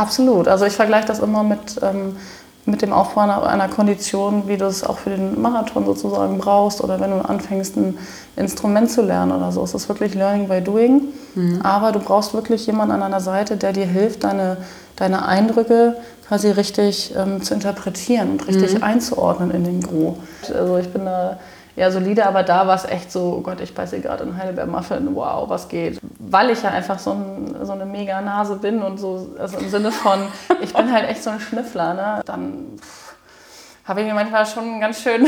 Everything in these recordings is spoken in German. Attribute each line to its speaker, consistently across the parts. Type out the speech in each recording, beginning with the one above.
Speaker 1: Absolut. Also ich vergleiche das immer mit, ähm, mit dem Aufbau einer, einer Kondition, wie du es auch für den Marathon sozusagen brauchst oder wenn du anfängst, ein Instrument zu lernen oder so. Es ist wirklich Learning by Doing. Mhm. Aber du brauchst wirklich jemanden an deiner Seite, der dir hilft, deine, deine Eindrücke quasi richtig ähm, zu interpretieren und richtig mhm. einzuordnen in den Gro. Also ich bin da eher solide, aber da war es echt so, oh Gott, ich beiße gerade in Heidelberg Muffin, wow, was geht. Weil ich ja einfach so, ein, so eine mega Nase bin und so, also im Sinne von, ich bin halt echt so ein Schnüffler, ne? dann habe ich mir manchmal schon ganz schön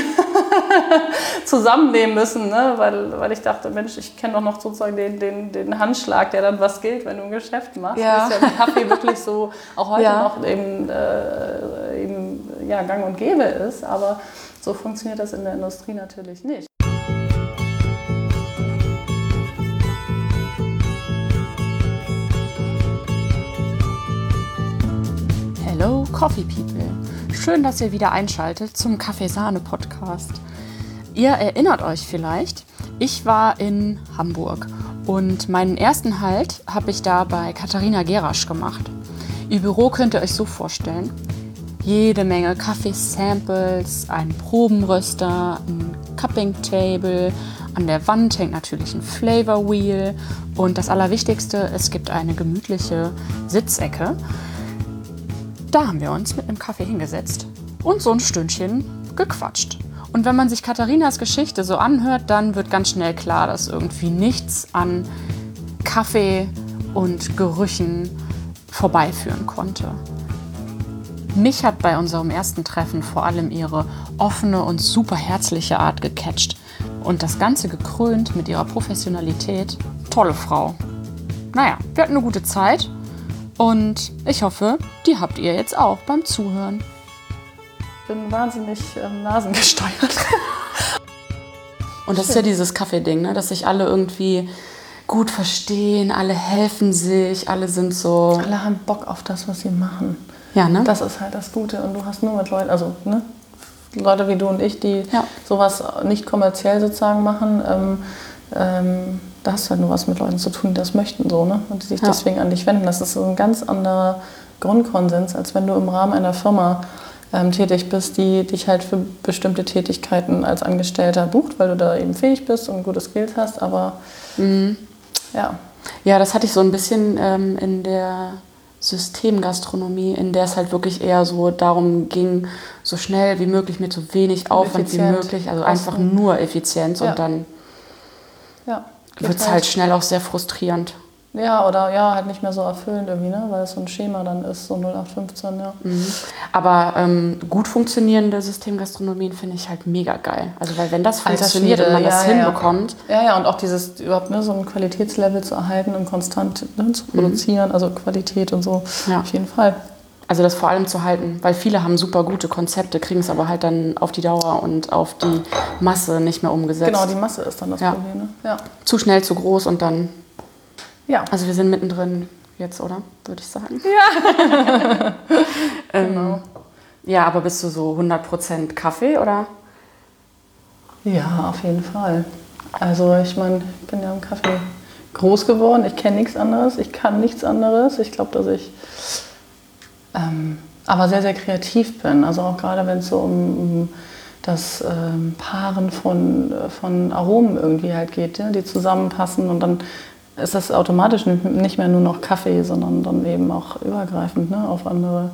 Speaker 1: zusammennehmen müssen, ne? weil, weil ich dachte, Mensch, ich kenne doch noch sozusagen den, den, den Handschlag, der dann was gilt, wenn du ein Geschäft machst. Ja. Das ist ja Kaffee wirklich so, auch heute ja. noch eben, äh, eben ja, gang und gäbe ist, aber so funktioniert das in der Industrie natürlich nicht.
Speaker 2: Hello Coffee People. Schön, dass ihr wieder einschaltet zum Kaffeesahne-Podcast. Ihr erinnert euch vielleicht, ich war in Hamburg und meinen ersten Halt habe ich da bei Katharina Gerasch gemacht. Ihr Büro könnt ihr euch so vorstellen jede Menge Kaffeesamples, ein Probenröster, ein Cupping Table. An der Wand hängt natürlich ein Flavor Wheel und das Allerwichtigste, es gibt eine gemütliche Sitzecke. Da haben wir uns mit einem Kaffee hingesetzt und so ein Stündchen gequatscht. Und wenn man sich Katharinas Geschichte so anhört, dann wird ganz schnell klar, dass irgendwie nichts an Kaffee und Gerüchen vorbeiführen konnte. Mich hat bei unserem ersten Treffen vor allem ihre offene und super herzliche Art gecatcht. Und das Ganze gekrönt mit ihrer Professionalität. Tolle Frau. Naja, wir hatten eine gute Zeit und ich hoffe, die habt ihr jetzt auch beim Zuhören.
Speaker 1: Ich bin wahnsinnig ähm, nasengesteuert.
Speaker 2: und das ist ja dieses Kaffee-Ding, ne? dass sich alle irgendwie gut verstehen, alle helfen sich, alle sind so.
Speaker 1: Alle haben Bock auf das, was sie machen. Ja, ne? Das ist halt das Gute. Und du hast nur mit Leuten, also ne? Leute wie du und ich, die ja. sowas nicht kommerziell sozusagen machen, ähm, ähm, da hast du halt nur was mit Leuten zu tun, die das möchten so, ne? Und die sich ja. deswegen an dich wenden. Das ist so ein ganz anderer Grundkonsens, als wenn du im Rahmen einer Firma ähm, tätig bist, die dich halt für bestimmte Tätigkeiten als Angestellter bucht, weil du da eben fähig bist und gute Skills hast. Aber mhm. ja.
Speaker 2: Ja, das hatte ich so ein bisschen ähm, in der Systemgastronomie, in der es halt wirklich eher so darum ging, so schnell wie möglich mit so wenig Aufwand Effizient. wie möglich, also einfach nur Effizienz ja. und dann ja, wird es halt, halt schnell auch sehr frustrierend.
Speaker 1: Ja, oder ja, halt nicht mehr so erfüllend irgendwie, ne? weil es so ein Schema dann ist, so 0815, ja. Mhm.
Speaker 2: Aber ähm, gut funktionierende Systemgastronomien finde ich halt mega geil. Also weil wenn das funktioniert und man ja, das ja, hinbekommt.
Speaker 1: Ja. ja, und auch dieses überhaupt ne, so ein Qualitätslevel zu erhalten und konstant ne, zu produzieren, mhm. also Qualität und so, ja. auf jeden Fall.
Speaker 2: Also das vor allem zu halten, weil viele haben super gute Konzepte, kriegen es aber halt dann auf die Dauer und auf die Masse nicht mehr umgesetzt.
Speaker 1: Genau, die Masse ist dann das Problem. Ne?
Speaker 2: Ja. Zu schnell, zu groß und dann ja. Also wir sind mittendrin jetzt, oder? Würde ich sagen. Ja. ähm, genau. Ja, aber bist du so 100% Kaffee, oder?
Speaker 1: Ja, auf jeden Fall. Also ich meine, ich bin ja im Kaffee groß geworden. Ich kenne nichts anderes. Ich kann nichts anderes. Ich glaube, dass ich ähm, aber sehr, sehr kreativ bin. Also auch gerade wenn es so um, um das ähm, Paaren von, von Aromen irgendwie halt geht, ja, die zusammenpassen und dann ist das automatisch nicht mehr nur noch Kaffee, sondern dann eben auch übergreifend ne, auf andere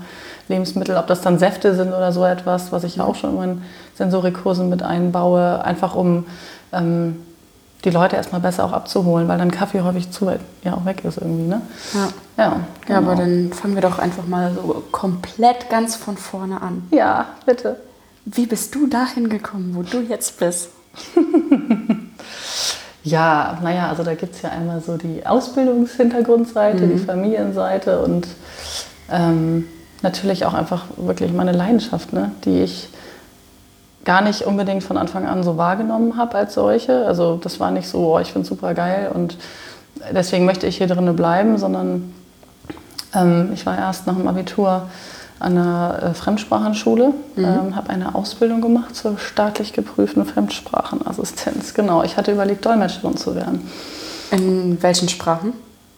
Speaker 1: Lebensmittel. Ob das dann Säfte sind oder so etwas, was ich auch schon in meinen Sensorikkursen mit einbaue, einfach um ähm, die Leute erstmal besser auch abzuholen, weil dann Kaffee häufig zu weit ja auch weg ist irgendwie. Ne?
Speaker 2: Ja. Ja, genau. ja, aber dann fangen wir doch einfach mal so komplett ganz von vorne an.
Speaker 1: Ja, bitte.
Speaker 2: Wie bist du dahin gekommen, wo du jetzt bist?
Speaker 1: Ja, naja, also da gibt es ja einmal so die Ausbildungshintergrundseite, mhm. die Familienseite und ähm, natürlich auch einfach wirklich meine Leidenschaft, ne, die ich gar nicht unbedingt von Anfang an so wahrgenommen habe als solche. Also das war nicht so, oh, ich finde es super geil und deswegen möchte ich hier drinnen bleiben, sondern ähm, ich war erst nach dem Abitur an einer äh, Fremdsprachenschule, mhm. ähm, habe eine Ausbildung gemacht zur staatlich geprüften Fremdsprachenassistenz. Genau, ich hatte überlegt, Dolmetscherin zu werden.
Speaker 2: In welchen Sprachen?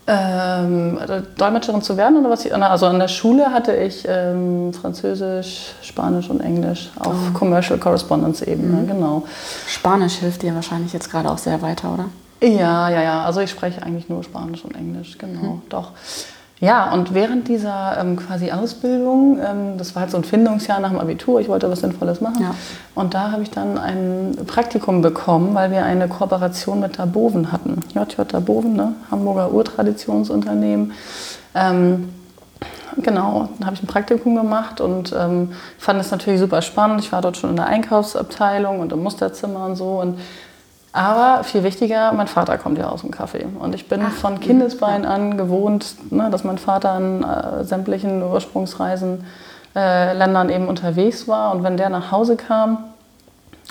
Speaker 1: Ähm, also Dolmetscherin zu werden oder was? Ich, also an der Schule hatte ich ähm, Französisch, Spanisch und Englisch auf oh. Commercial Correspondence Ebene, mhm. genau.
Speaker 2: Spanisch hilft dir wahrscheinlich jetzt gerade auch sehr weiter, oder?
Speaker 1: Ja, ja, ja. Also ich spreche eigentlich nur Spanisch und Englisch, genau, mhm. doch. Ja, und während dieser ähm, quasi Ausbildung, ähm, das war halt so ein Findungsjahr nach dem Abitur, ich wollte was Sinnvolles machen. Ja. Und da habe ich dann ein Praktikum bekommen, weil wir eine Kooperation mit Daboven hatten. JJ Daboven, ne? Hamburger Urtradtionsunternehmen. Ähm, genau, dann habe ich ein Praktikum gemacht und ähm, fand es natürlich super spannend. Ich war dort schon in der Einkaufsabteilung und im Musterzimmer und so. Und aber viel wichtiger, mein Vater kommt ja aus dem Kaffee. Und ich bin Ach, von Kindesbein an gewohnt, ne, dass mein Vater an äh, sämtlichen Ursprungsreisen, äh, Ländern eben unterwegs war. Und wenn der nach Hause kam,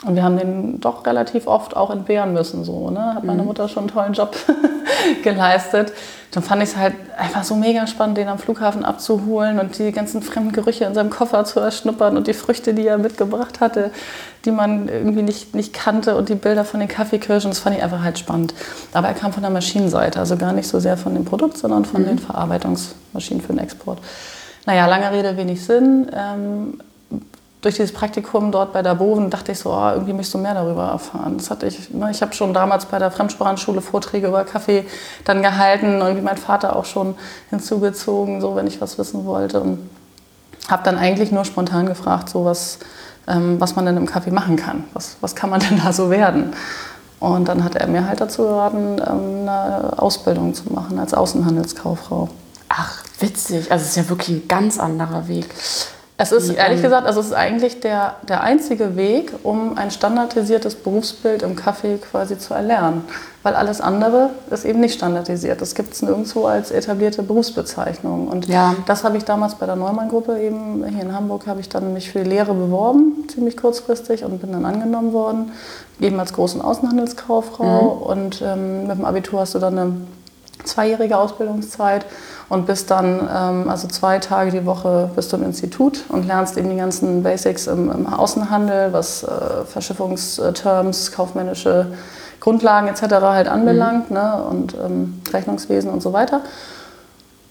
Speaker 1: und wir haben den doch relativ oft auch entbehren müssen. So, ne? Hat meine mhm. Mutter schon einen tollen Job geleistet. Dann fand ich es halt einfach so mega spannend, den am Flughafen abzuholen und die ganzen fremden Gerüche in seinem Koffer zu erschnuppern und die Früchte, die er mitgebracht hatte, die man irgendwie nicht, nicht kannte und die Bilder von den Kaffeekirschen. Das fand ich einfach halt spannend. Aber er kam von der Maschinenseite, also gar nicht so sehr von dem Produkt, sondern von mhm. den Verarbeitungsmaschinen für den Export. Naja, lange Rede, wenig Sinn. Ähm, durch dieses Praktikum dort bei der Boven dachte ich so, oh, irgendwie möchtest du mehr darüber erfahren. Das hatte ich, ne, ich habe schon damals bei der Fremdsprachenschule Vorträge über Kaffee dann gehalten und wie mein Vater auch schon hinzugezogen, so wenn ich was wissen wollte. Und habe dann eigentlich nur spontan gefragt, so was, ähm, was man denn im Kaffee machen kann. Was, was kann man denn da so werden? Und dann hat er mir halt dazu geraten, ähm, eine Ausbildung zu machen als Außenhandelskauffrau.
Speaker 2: Ach, witzig. Also es ist ja wirklich ein ganz anderer Weg.
Speaker 1: Es ist ehrlich gesagt, also es ist eigentlich der, der einzige Weg, um ein standardisiertes Berufsbild im Kaffee quasi zu erlernen. Weil alles andere ist eben nicht standardisiert. Das gibt es nirgendwo als etablierte Berufsbezeichnung. Und ja. das habe ich damals bei der Neumann-Gruppe eben hier in Hamburg, habe ich dann mich für die Lehre beworben, ziemlich kurzfristig, und bin dann angenommen worden, eben als großen Außenhandelskauffrau. Mhm. Und ähm, mit dem Abitur hast du dann eine zweijährige Ausbildungszeit und bist dann, ähm, also zwei Tage die Woche bist du im Institut und lernst eben die ganzen Basics im, im Außenhandel, was äh, Verschiffungsterms, kaufmännische Grundlagen etc. halt anbelangt mhm. ne? und ähm, Rechnungswesen und so weiter.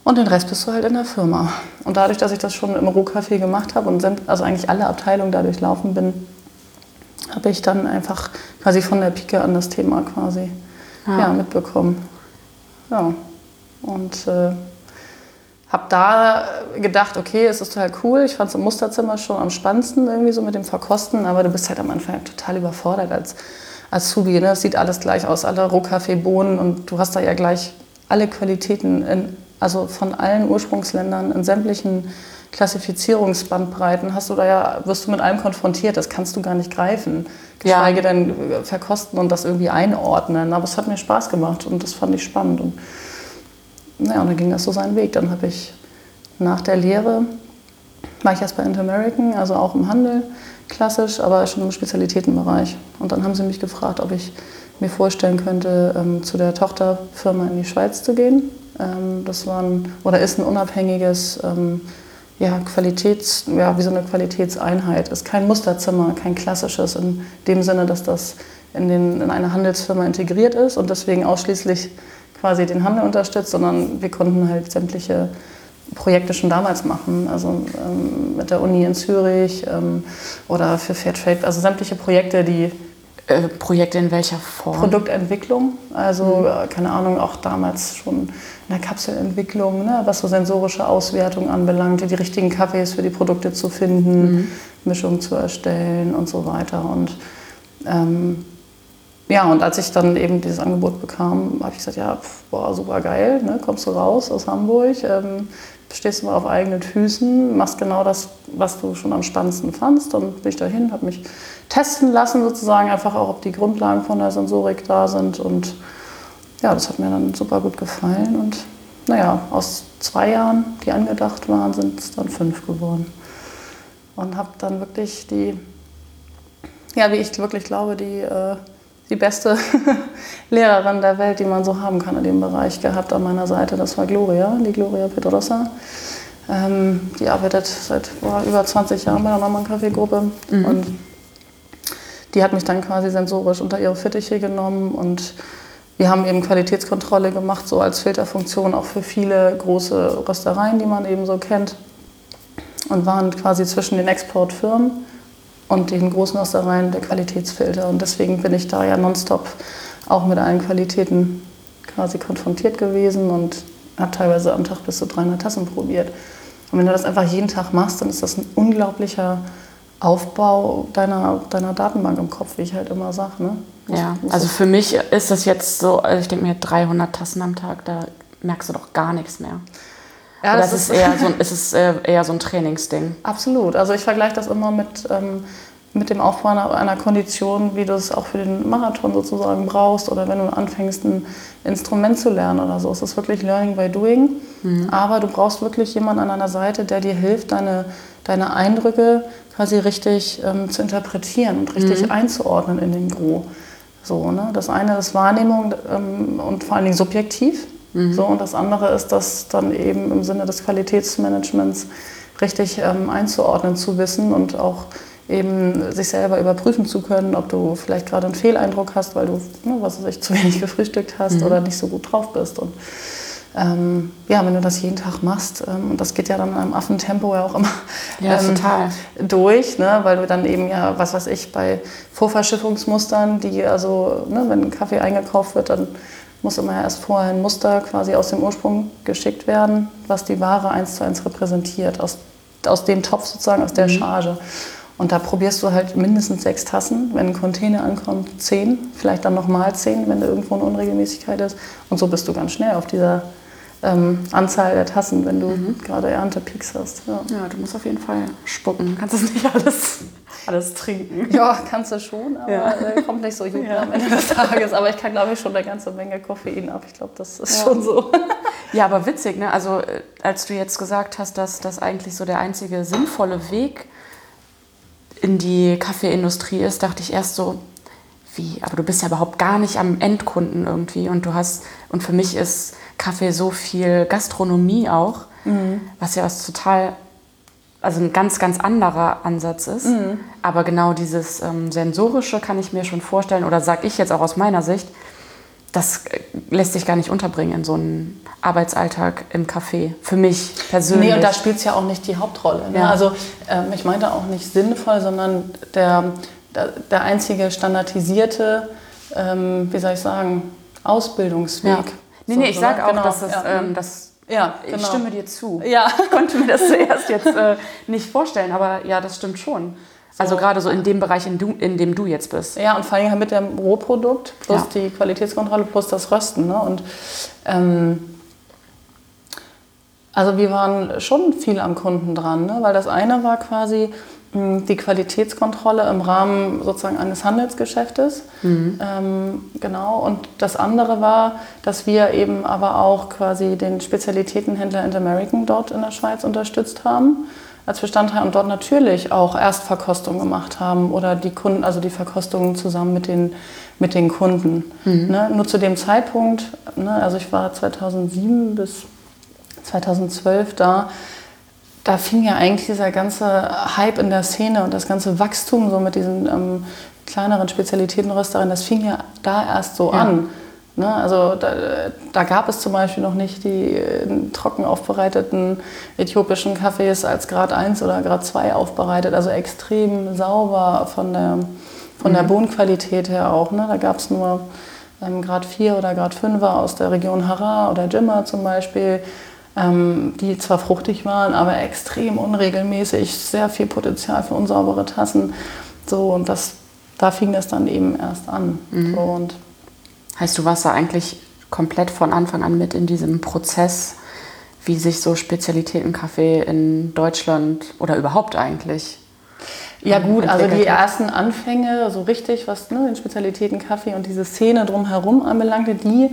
Speaker 1: Und den Rest bist du halt in der Firma. Und dadurch, dass ich das schon im Rohkaffee gemacht habe und also eigentlich alle Abteilungen dadurch laufen bin, habe ich dann einfach quasi von der Pike an das Thema quasi ah. ja, mitbekommen. Ja. Und äh, habe da gedacht, okay, es ist total cool. Ich fand es im Musterzimmer schon am spannendsten irgendwie so mit dem Verkosten, aber du bist halt am Anfang total überfordert als Azubi. Ne? Es sieht alles gleich aus, alle Rohkaffeebohnen und du hast da ja gleich alle Qualitäten, in, also von allen Ursprungsländern in sämtlichen Klassifizierungsbandbreiten hast du da ja, wirst du mit allem konfrontiert, das kannst du gar nicht greifen. Geschweige ja. denn verkosten und das irgendwie einordnen. Aber es hat mir Spaß gemacht und das fand ich spannend. Und naja, und dann ging das so seinen Weg. Dann habe ich nach der Lehre, war ich erst bei Interamerican, also auch im Handel, klassisch, aber schon im Spezialitätenbereich. Und dann haben sie mich gefragt, ob ich mir vorstellen könnte, ähm, zu der Tochterfirma in die Schweiz zu gehen. Ähm, das war ein, oder ist ein unabhängiges ähm, ja, Qualitäts, ja, wie so eine Qualitätseinheit. Ist kein Musterzimmer, kein klassisches in dem Sinne, dass das in, den, in eine Handelsfirma integriert ist und deswegen ausschließlich quasi den Handel unterstützt, sondern wir konnten halt sämtliche Projekte schon damals machen, also ähm, mit der Uni in Zürich ähm, oder für Fairtrade, also sämtliche Projekte, die
Speaker 2: äh, Projekte in welcher Form?
Speaker 1: Produktentwicklung, also mhm. Äh, keine Ahnung, auch damals schon in der Kapselentwicklung, ne, was so sensorische Auswertung anbelangt, die richtigen Kaffees für die Produkte zu finden, mhm. Mischungen zu erstellen und so weiter. Und ähm, ja, und als ich dann eben dieses Angebot bekam, habe ich gesagt, ja, pf, boah, super geil, ne? kommst du raus aus Hamburg, ähm, stehst du mal auf eigenen Füßen, machst genau das, was du schon am spannendsten fandst. Dann bin ich dahin, habe mich testen lassen sozusagen, einfach auch, ob die Grundlagen von der Sensorik da sind. Und ja, das hat mir dann super gut gefallen. Und naja, aus zwei Jahren, die angedacht waren, sind es dann fünf geworden. Und habe dann wirklich die, ja, wie ich wirklich glaube, die... Äh, die beste Lehrerin der Welt, die man so haben kann in dem Bereich gehabt an meiner Seite. Das war Gloria, die Gloria Pedrosa. Ähm, die arbeitet seit boah, über 20 Jahren bei der Norman Kaffee Gruppe. Mhm. Und die hat mich dann quasi sensorisch unter ihre Fittiche genommen und wir haben eben Qualitätskontrolle gemacht, so als Filterfunktion auch für viele große Röstereien, die man eben so kennt. Und waren quasi zwischen den Exportfirmen und den großen Röstereien der Qualitätsfilter. Und deswegen bin ich da ja nonstop auch mit allen Qualitäten quasi konfrontiert gewesen und habe teilweise am Tag bis zu 300 Tassen probiert. Und wenn du das einfach jeden Tag machst, dann ist das ein unglaublicher Aufbau deiner, deiner Datenbank im Kopf, wie ich halt immer sage. Ne?
Speaker 2: Ja, also für mich ist das jetzt so, also ich denke mir 300 Tassen am Tag, da merkst du doch gar nichts mehr. Ja, das, das ist, eher so, ist es eher so ein Trainingsding.
Speaker 1: Absolut. Also ich vergleiche das immer mit, ähm, mit dem Aufbau einer Kondition, wie du es auch für den Marathon sozusagen brauchst oder wenn du anfängst, ein Instrument zu lernen oder so. Es ist wirklich Learning by Doing. Mhm. Aber du brauchst wirklich jemanden an deiner Seite, der dir hilft, deine, deine Eindrücke quasi richtig ähm, zu interpretieren und richtig mhm. einzuordnen in den Gro. So, ne? Das eine ist Wahrnehmung ähm, und vor allen Dingen subjektiv. Mhm. So, und das andere ist, das dann eben im Sinne des Qualitätsmanagements richtig ähm, einzuordnen zu wissen und auch eben sich selber überprüfen zu können, ob du vielleicht gerade einen Fehleindruck hast, weil du, ne, was weiß ich, zu wenig gefrühstückt hast mhm. oder nicht so gut drauf bist. Und ähm, ja, wenn du das jeden Tag machst, ähm, und das geht ja dann in einem Affentempo ja auch immer
Speaker 2: ja, ähm, total.
Speaker 1: durch, ne, weil du dann eben ja, was weiß ich, bei Vorverschiffungsmustern, die also, ne, wenn ein Kaffee eingekauft wird, dann muss immer erst vorher ein Muster quasi aus dem Ursprung geschickt werden, was die Ware eins zu eins repräsentiert, aus, aus dem Topf sozusagen, aus der mhm. Charge. Und da probierst du halt mindestens sechs Tassen. Wenn ein Container ankommt, zehn, vielleicht dann nochmal zehn, wenn da irgendwo eine Unregelmäßigkeit ist. Und so bist du ganz schnell auf dieser ähm, Anzahl der Tassen, wenn du mhm. gerade Erntepeaks hast.
Speaker 2: Ja. ja. du musst auf jeden Fall spucken. Du kannst das nicht alles, alles trinken.
Speaker 1: Ja, kannst du schon, aber ja. äh, kommt nicht so gut ja. am Ende des Tages. Aber ich kann, glaube ich, schon eine ganze Menge Koffein ab. Ich glaube, das ist schon so.
Speaker 2: Ja, aber witzig, ne? Also, äh, als du jetzt gesagt hast, dass das eigentlich so der einzige sinnvolle Weg in die Kaffeeindustrie ist, dachte ich erst so, wie, aber du bist ja überhaupt gar nicht am Endkunden irgendwie und du hast, und für mich ist Kaffee so viel Gastronomie auch, mhm. was ja was total, also ein ganz, ganz anderer Ansatz ist. Mhm. Aber genau dieses ähm, Sensorische kann ich mir schon vorstellen, oder sage ich jetzt auch aus meiner Sicht, das äh, lässt sich gar nicht unterbringen in so einem Arbeitsalltag im Café. Für mich persönlich.
Speaker 1: Nee, und da spielt es ja auch nicht die Hauptrolle. Ne? Ja. Also ähm, ich meinte auch nicht sinnvoll, sondern der, der, der einzige standardisierte, ähm, wie soll ich sagen, Ausbildungsweg. Ja.
Speaker 2: Nee, nee, ich sage auch, genau. dass das, ja. ähm, das ja, genau. ich stimme dir zu. Ja. Ich konnte mir das zuerst jetzt äh, nicht vorstellen, aber ja, das stimmt schon. So. Also gerade so in dem Bereich, in, du, in, dem du jetzt bist.
Speaker 1: Ja, und vor allem halt mit dem Rohprodukt plus ja. die Qualitätskontrolle plus das Rösten. Ne? Und ähm, also wir waren schon viel am Kunden dran, ne? weil das eine war quasi die Qualitätskontrolle im Rahmen sozusagen eines Handelsgeschäftes. Mhm. Ähm, genau. Und das andere war, dass wir eben aber auch quasi den Spezialitätenhändler Interamerican dort in der Schweiz unterstützt haben als Bestandteil und dort natürlich auch Erstverkostung gemacht haben oder die Kunden, also die Verkostungen zusammen mit den, mit den Kunden. Mhm. Ne? Nur zu dem Zeitpunkt, ne, also ich war 2007 bis 2012 da, da fing ja eigentlich dieser ganze Hype in der Szene und das ganze Wachstum so mit diesen ähm, kleineren Spezialitätenrösterinnen, das fing ja da erst so ja. an. Ne? Also da, da, gab es zum Beispiel noch nicht die äh, trocken aufbereiteten äthiopischen Kaffees als Grad 1 oder Grad 2 aufbereitet, also extrem sauber von der, von mhm. der Bohnenqualität her auch. Ne? Da gab es nur ähm, Grad 4 oder Grad 5 aus der Region Hara oder Jimma zum Beispiel, die zwar fruchtig waren, aber extrem unregelmäßig, sehr viel Potenzial für unsaubere Tassen. So, und das, da fing das dann eben erst an. Mhm. So, und
Speaker 2: Heißt, du warst da eigentlich komplett von Anfang an mit in diesem Prozess, wie sich so Spezialitätenkaffee in Deutschland oder überhaupt eigentlich
Speaker 1: ja gut, also die ersten Anfänge, so richtig, was ne, den Spezialitätenkaffee und diese Szene drumherum anbelangte, die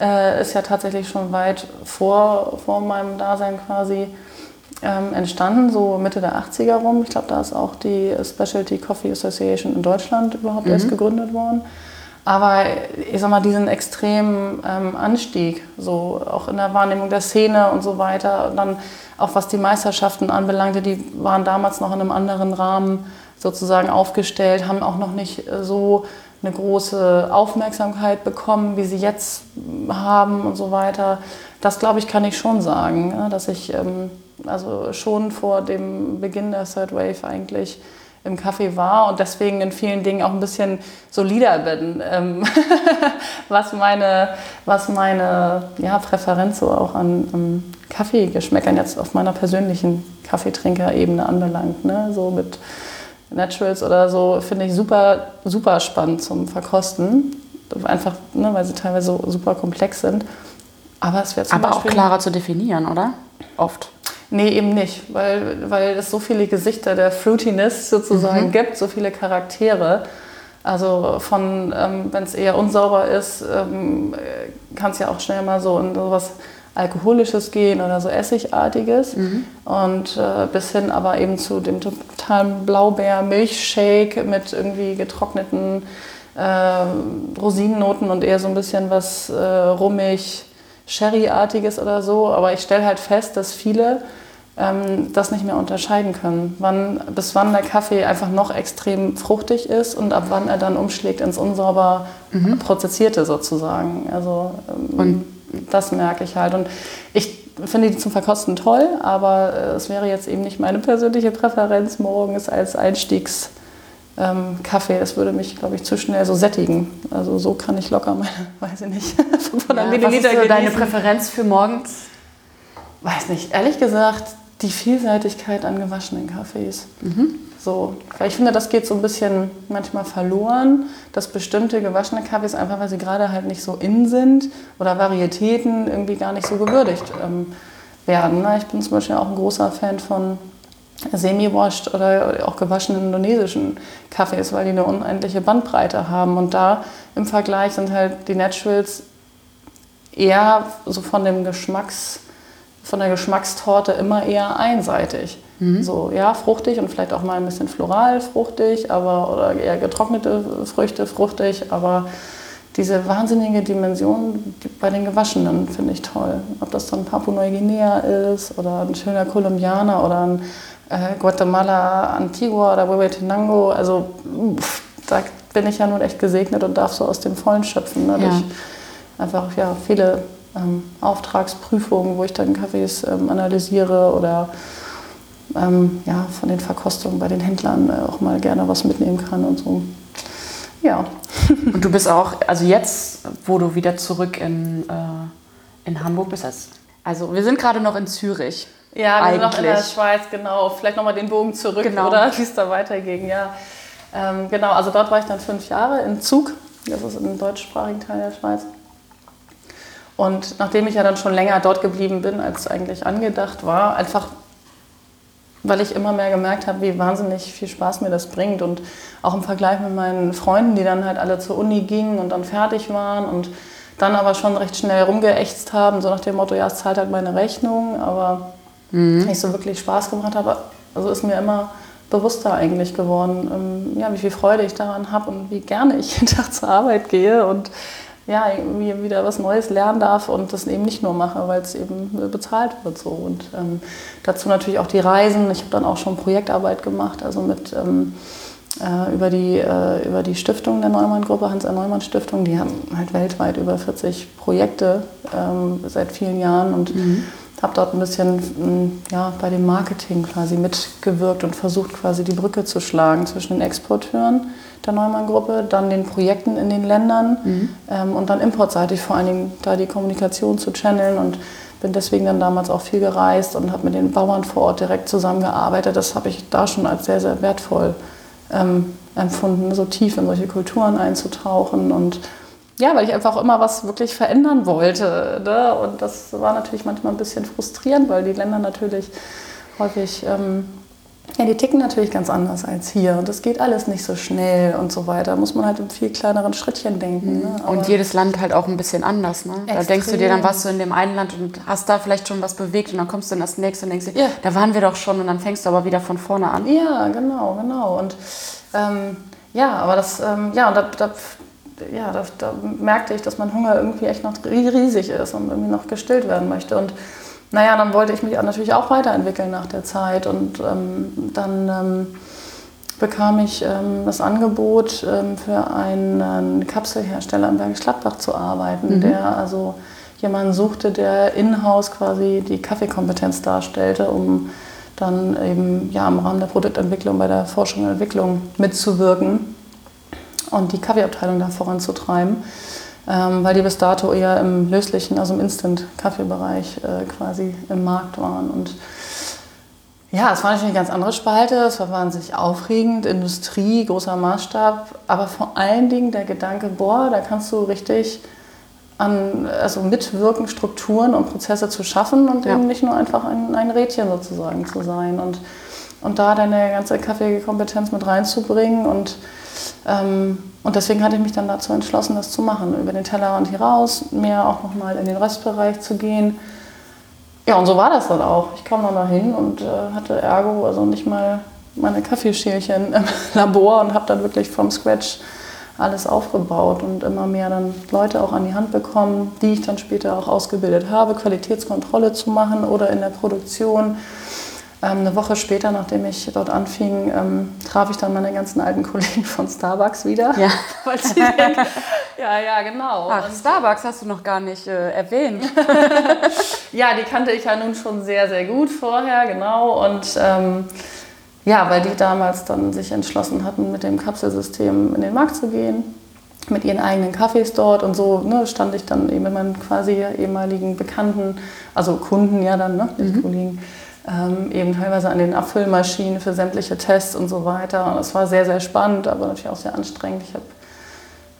Speaker 1: äh, ist ja tatsächlich schon weit vor, vor meinem Dasein quasi ähm, entstanden, so Mitte der 80er rum. Ich glaube, da ist auch die Specialty Coffee Association in Deutschland überhaupt mhm. erst gegründet worden. Aber ich sag mal, diesen extremen ähm, Anstieg, so auch in der Wahrnehmung der Szene und so weiter, und dann auch was die Meisterschaften anbelangte, die waren damals noch in einem anderen Rahmen sozusagen aufgestellt, haben auch noch nicht so eine große Aufmerksamkeit bekommen, wie sie jetzt haben und so weiter. Das glaube ich, kann ich schon sagen, ja, dass ich ähm, also schon vor dem Beginn der Third Wave eigentlich im Kaffee war und deswegen in vielen Dingen auch ein bisschen solider bin, ähm, was meine, was meine ja, Präferenz so auch an um Kaffeegeschmäckern jetzt auf meiner persönlichen Kaffeetrinkerebene anbelangt. Ne? So mit Naturals oder so finde ich super, super spannend zum Verkosten. Einfach, ne, weil sie teilweise so super komplex sind. Aber es wird
Speaker 2: zum Aber Beispiel auch klarer zu definieren, oder? Oft.
Speaker 1: Nee, eben nicht, weil, weil es so viele Gesichter der Fruitiness sozusagen mhm. gibt, so viele Charaktere. Also von, ähm, wenn es eher unsauber ist, ähm, kann es ja auch schnell mal so in sowas Alkoholisches gehen oder so Essigartiges. Mhm. Und äh, bis hin aber eben zu dem totalen Blaubeer-Milchshake mit irgendwie getrockneten äh, Rosinennoten und eher so ein bisschen was äh, rummig, Sherry-artiges oder so. Aber ich stelle halt fest, dass viele ähm, das nicht mehr unterscheiden können. Wann, bis wann der Kaffee einfach noch extrem fruchtig ist und ab wann er dann umschlägt ins unsauber mhm. prozessierte sozusagen. Also ähm, das merke ich halt. Und ich finde die zum Verkosten toll, aber äh, es wäre jetzt eben nicht meine persönliche Präferenz morgens als Einstiegs ähm, Kaffee, das würde mich, glaube ich, zu schnell so sättigen. Also so kann ich locker meine, weiß ich nicht,
Speaker 2: 500 ja, Milliliter Was ist so deine Präferenz für morgens?
Speaker 1: Weiß nicht, ehrlich gesagt, die Vielseitigkeit an gewaschenen Kaffees. Mhm. So, weil ich finde, das geht so ein bisschen manchmal verloren, dass bestimmte gewaschene Kaffees einfach, weil sie gerade halt nicht so in sind oder Varietäten irgendwie gar nicht so gewürdigt ähm, werden. Ne? Ich bin zum Beispiel auch ein großer Fan von semi-washed oder auch gewaschenen indonesischen Kaffees, weil die eine unendliche Bandbreite haben. Und da im Vergleich sind halt die Naturals eher so von dem Geschmacks von der Geschmackstorte immer eher einseitig. Mhm. So, ja, fruchtig und vielleicht auch mal ein bisschen floral fruchtig, aber oder eher getrocknete Früchte fruchtig, aber diese wahnsinnige Dimension bei den Gewaschenen finde ich toll. Ob das dann Papua-Neuguinea ist oder ein schöner Kolumbianer oder ein äh, Guatemala Antigua oder Huehuetenango, also pff, da bin ich ja nun echt gesegnet und darf so aus dem Vollen schöpfen. Ne? Ja. einfach ja, viele ähm, Auftragsprüfungen, wo ich dann Kaffees ähm, analysiere oder ähm, ja, von den Verkostungen bei den Händlern äh, auch mal gerne was mitnehmen kann und so. Ja.
Speaker 2: Und du bist auch, also jetzt, wo du wieder zurück in, äh, in Hamburg bist, also wir sind gerade noch in Zürich.
Speaker 1: Ja, wir sind noch in der Schweiz, genau. Vielleicht nochmal den Bogen zurück genau. oder wie es da weiterging, ja. Ähm, genau, also dort war ich dann fünf Jahre in Zug, das ist im deutschsprachigen Teil der Schweiz. Und nachdem ich ja dann schon länger dort geblieben bin, als eigentlich angedacht war, einfach weil ich immer mehr gemerkt habe, wie wahnsinnig viel Spaß mir das bringt. Und auch im Vergleich mit meinen Freunden, die dann halt alle zur Uni gingen und dann fertig waren und dann aber schon recht schnell rumgeächtzt haben, so nach dem Motto, ja, es zahlt halt meine Rechnung, aber mhm. nicht so wirklich Spaß gemacht habe. Also ist mir immer bewusster eigentlich geworden, ähm, ja, wie viel Freude ich daran habe und wie gerne ich jeden Tag zur Arbeit gehe und ja, irgendwie wieder was Neues lernen darf und das eben nicht nur mache, weil es eben bezahlt wird so. Und ähm, dazu natürlich auch die Reisen. Ich habe dann auch schon Projektarbeit gemacht, also mit ähm, äh, über, die, äh, über die Stiftung der Neumann-Gruppe, Hans-R-Neumann-Stiftung. Die haben halt weltweit über 40 Projekte ähm, seit vielen Jahren und mhm. habe dort ein bisschen ja, bei dem Marketing quasi mitgewirkt und versucht quasi die Brücke zu schlagen zwischen den Exporteuren der Neumann-Gruppe, dann den Projekten in den Ländern mhm. ähm, und dann importseitig vor allen Dingen da die Kommunikation zu channeln und bin deswegen dann damals auch viel gereist und habe mit den Bauern vor Ort direkt zusammengearbeitet. Das habe ich da schon als sehr, sehr wertvoll ähm, empfunden, so tief in solche Kulturen einzutauchen und ja, weil ich einfach auch immer was wirklich verändern wollte. Ne? Und das war natürlich manchmal ein bisschen frustrierend, weil die Länder natürlich häufig ähm, ja, die ticken natürlich ganz anders als hier. Und das geht alles nicht so schnell und so weiter. Da muss man halt in viel kleineren Schrittchen denken. Ne?
Speaker 2: Mhm. und jedes Land halt auch ein bisschen anders. Ne? Da denkst du dir, dann warst du in dem einen Land und hast da vielleicht schon was bewegt und dann kommst du in das nächste und denkst dir, ja. da waren wir doch schon und dann fängst du aber wieder von vorne an.
Speaker 1: Ja, genau, genau. Und ähm, ja, aber das, ähm, ja, da, da, ja da, da merkte ich, dass mein Hunger irgendwie echt noch riesig ist und irgendwie noch gestillt werden möchte. Und naja, dann wollte ich mich natürlich auch weiterentwickeln nach der Zeit und ähm, dann ähm, bekam ich ähm, das Angebot, ähm, für einen Kapselhersteller in Bergisch Gladbach zu arbeiten, mhm. der also jemanden suchte, der in-house quasi die Kaffeekompetenz darstellte, um dann eben ja, im Rahmen der Produktentwicklung bei der Forschung und Entwicklung mitzuwirken und die Kaffeeabteilung da voranzutreiben, ähm, weil die bis dato eher im löslichen, also im Instant-Kaffeebereich äh, quasi im Markt waren. Und ja, es war natürlich eine ganz andere Spalte, es war wahnsinnig aufregend, Industrie, großer Maßstab, aber vor allen Dingen der Gedanke, boah, da kannst du richtig an, also mitwirken, Strukturen und Prozesse zu schaffen und ja. eben nicht nur einfach ein, ein Rädchen sozusagen zu sein und, und da deine ganze Kaffeekompetenz mit reinzubringen und ähm, und deswegen hatte ich mich dann dazu entschlossen, das zu machen, über den Tellerrand hier raus, mehr auch nochmal in den Restbereich zu gehen. Ja, und so war das dann auch. Ich kam dann da hin und äh, hatte ergo, also nicht mal meine Kaffeeschälchen im Labor und habe dann wirklich vom Scratch alles aufgebaut und immer mehr dann Leute auch an die Hand bekommen, die ich dann später auch ausgebildet habe, Qualitätskontrolle zu machen oder in der Produktion eine Woche später, nachdem ich dort anfing, ähm, traf ich dann meine ganzen alten Kollegen von Starbucks wieder.
Speaker 2: Ja,
Speaker 1: denken, ja, ja, genau.
Speaker 2: Ach, und Starbucks hast du noch gar nicht äh, erwähnt.
Speaker 1: ja, die kannte ich ja nun schon sehr, sehr gut vorher, genau. Und ähm, ja, weil die damals dann sich entschlossen hatten, mit dem Kapselsystem in den Markt zu gehen mit ihren eigenen Kaffees dort und so ne, stand ich dann eben mit meinen quasi ehemaligen Bekannten, also Kunden ja dann, ne, nicht mhm. Kollegen, ähm, eben teilweise an den Abfüllmaschinen für sämtliche Tests und so weiter. Und es war sehr, sehr spannend, aber natürlich auch sehr anstrengend. Ich habe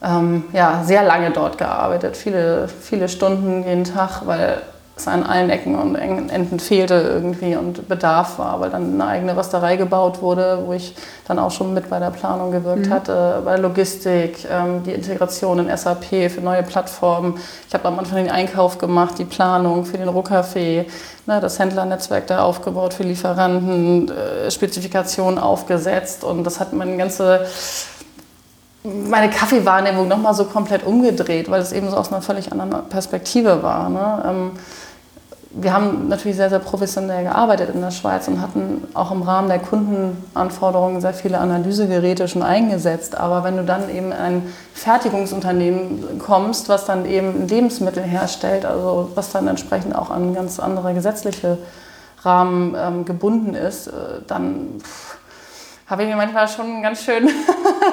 Speaker 1: ähm, ja, sehr lange dort gearbeitet, viele, viele Stunden jeden Tag, weil es an allen Ecken und Enden fehlte irgendwie und Bedarf war, weil dann eine eigene Rösterei gebaut wurde, wo ich dann auch schon mit bei der Planung gewirkt mhm. hatte, bei Logistik, ähm, die Integration in SAP für neue Plattformen. Ich habe am Anfang den Einkauf gemacht, die Planung für den Rohkaffee, ne, das Händlernetzwerk da aufgebaut für Lieferanten, äh, Spezifikationen aufgesetzt und das hat meine ganze meine Kaffeewahrnehmung nochmal so komplett umgedreht, weil es eben so aus einer völlig anderen Perspektive war. Ne? Wir haben natürlich sehr, sehr professionell gearbeitet in der Schweiz und hatten auch im Rahmen der Kundenanforderungen sehr viele Analysegeräte schon eingesetzt. Aber wenn du dann eben in ein Fertigungsunternehmen kommst, was dann eben Lebensmittel herstellt, also was dann entsprechend auch an ganz andere gesetzliche Rahmen ähm, gebunden ist, äh, dann pff, habe ich mir manchmal schon ganz schön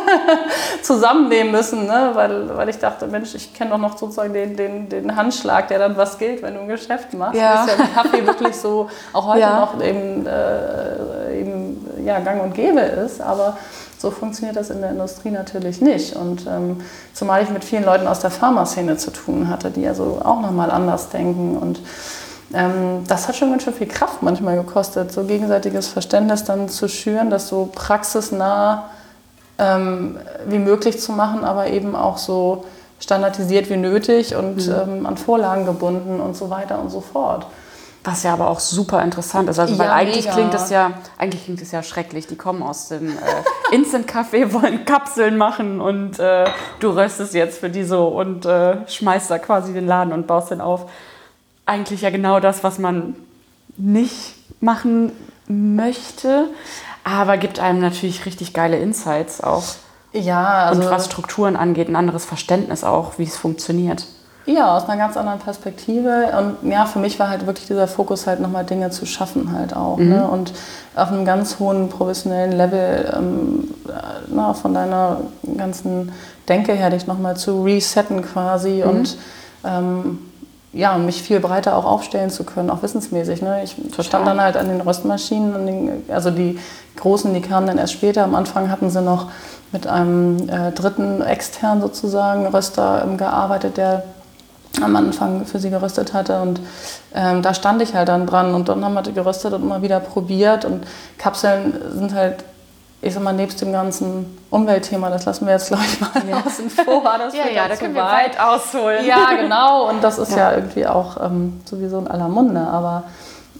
Speaker 1: zusammennehmen müssen, ne? weil, weil ich dachte, Mensch, ich kenne doch noch sozusagen den, den, den Handschlag, der dann was gilt, wenn du ein Geschäft machst. Ja. Ist ja mit Kaffee wirklich so auch heute ja. noch eben, äh, eben ja, gang und gäbe ist, aber so funktioniert das in der Industrie natürlich nicht. Und ähm, zumal ich mit vielen Leuten aus der Pharmaszene zu tun hatte, die also auch nochmal anders denken und ähm, das hat schon ganz schön viel Kraft manchmal gekostet, so gegenseitiges Verständnis dann zu schüren, das so praxisnah ähm, wie möglich zu machen, aber eben auch so standardisiert wie nötig und mhm. ähm, an Vorlagen gebunden und so weiter und so fort.
Speaker 2: Was ja aber auch super interessant ist. Also, ja, weil eigentlich mega. klingt es ja, eigentlich klingt es ja schrecklich. Die kommen aus dem äh, Instant-Café, wollen Kapseln machen und äh, du röstest jetzt für die so und äh, schmeißt da quasi den Laden und baust den auf eigentlich ja genau das, was man nicht machen möchte, aber gibt einem natürlich richtig geile Insights auch.
Speaker 1: Ja,
Speaker 2: also und was Strukturen angeht, ein anderes Verständnis auch, wie es funktioniert.
Speaker 1: Ja, aus einer ganz anderen Perspektive. Und ja, für mich war halt wirklich dieser Fokus halt nochmal Dinge zu schaffen halt auch. Mhm. Ne? Und auf einem ganz hohen professionellen Level ähm, na, von deiner ganzen Denke her dich nochmal zu resetten quasi mhm. und ähm, ja, um mich viel breiter auch aufstellen zu können, auch wissensmäßig. Ne? Ich Total. stand dann halt an den Röstmaschinen, an den, also die großen, die kamen dann erst später. Am Anfang hatten sie noch mit einem äh, dritten extern sozusagen Röster ähm, gearbeitet, der am Anfang für sie geröstet hatte. Und ähm, da stand ich halt dann dran und dann haben wir geröstet und immer wieder probiert. Und Kapseln sind halt ich sag mal, nebst dem ganzen Umweltthema, das lassen wir jetzt, glaube ich, mal ja. außen vor.
Speaker 2: Das ja, ja, da können wir weit ausholen.
Speaker 1: Ja, genau. Und das ist ja, ja irgendwie auch ähm, sowieso in aller Munde. Aber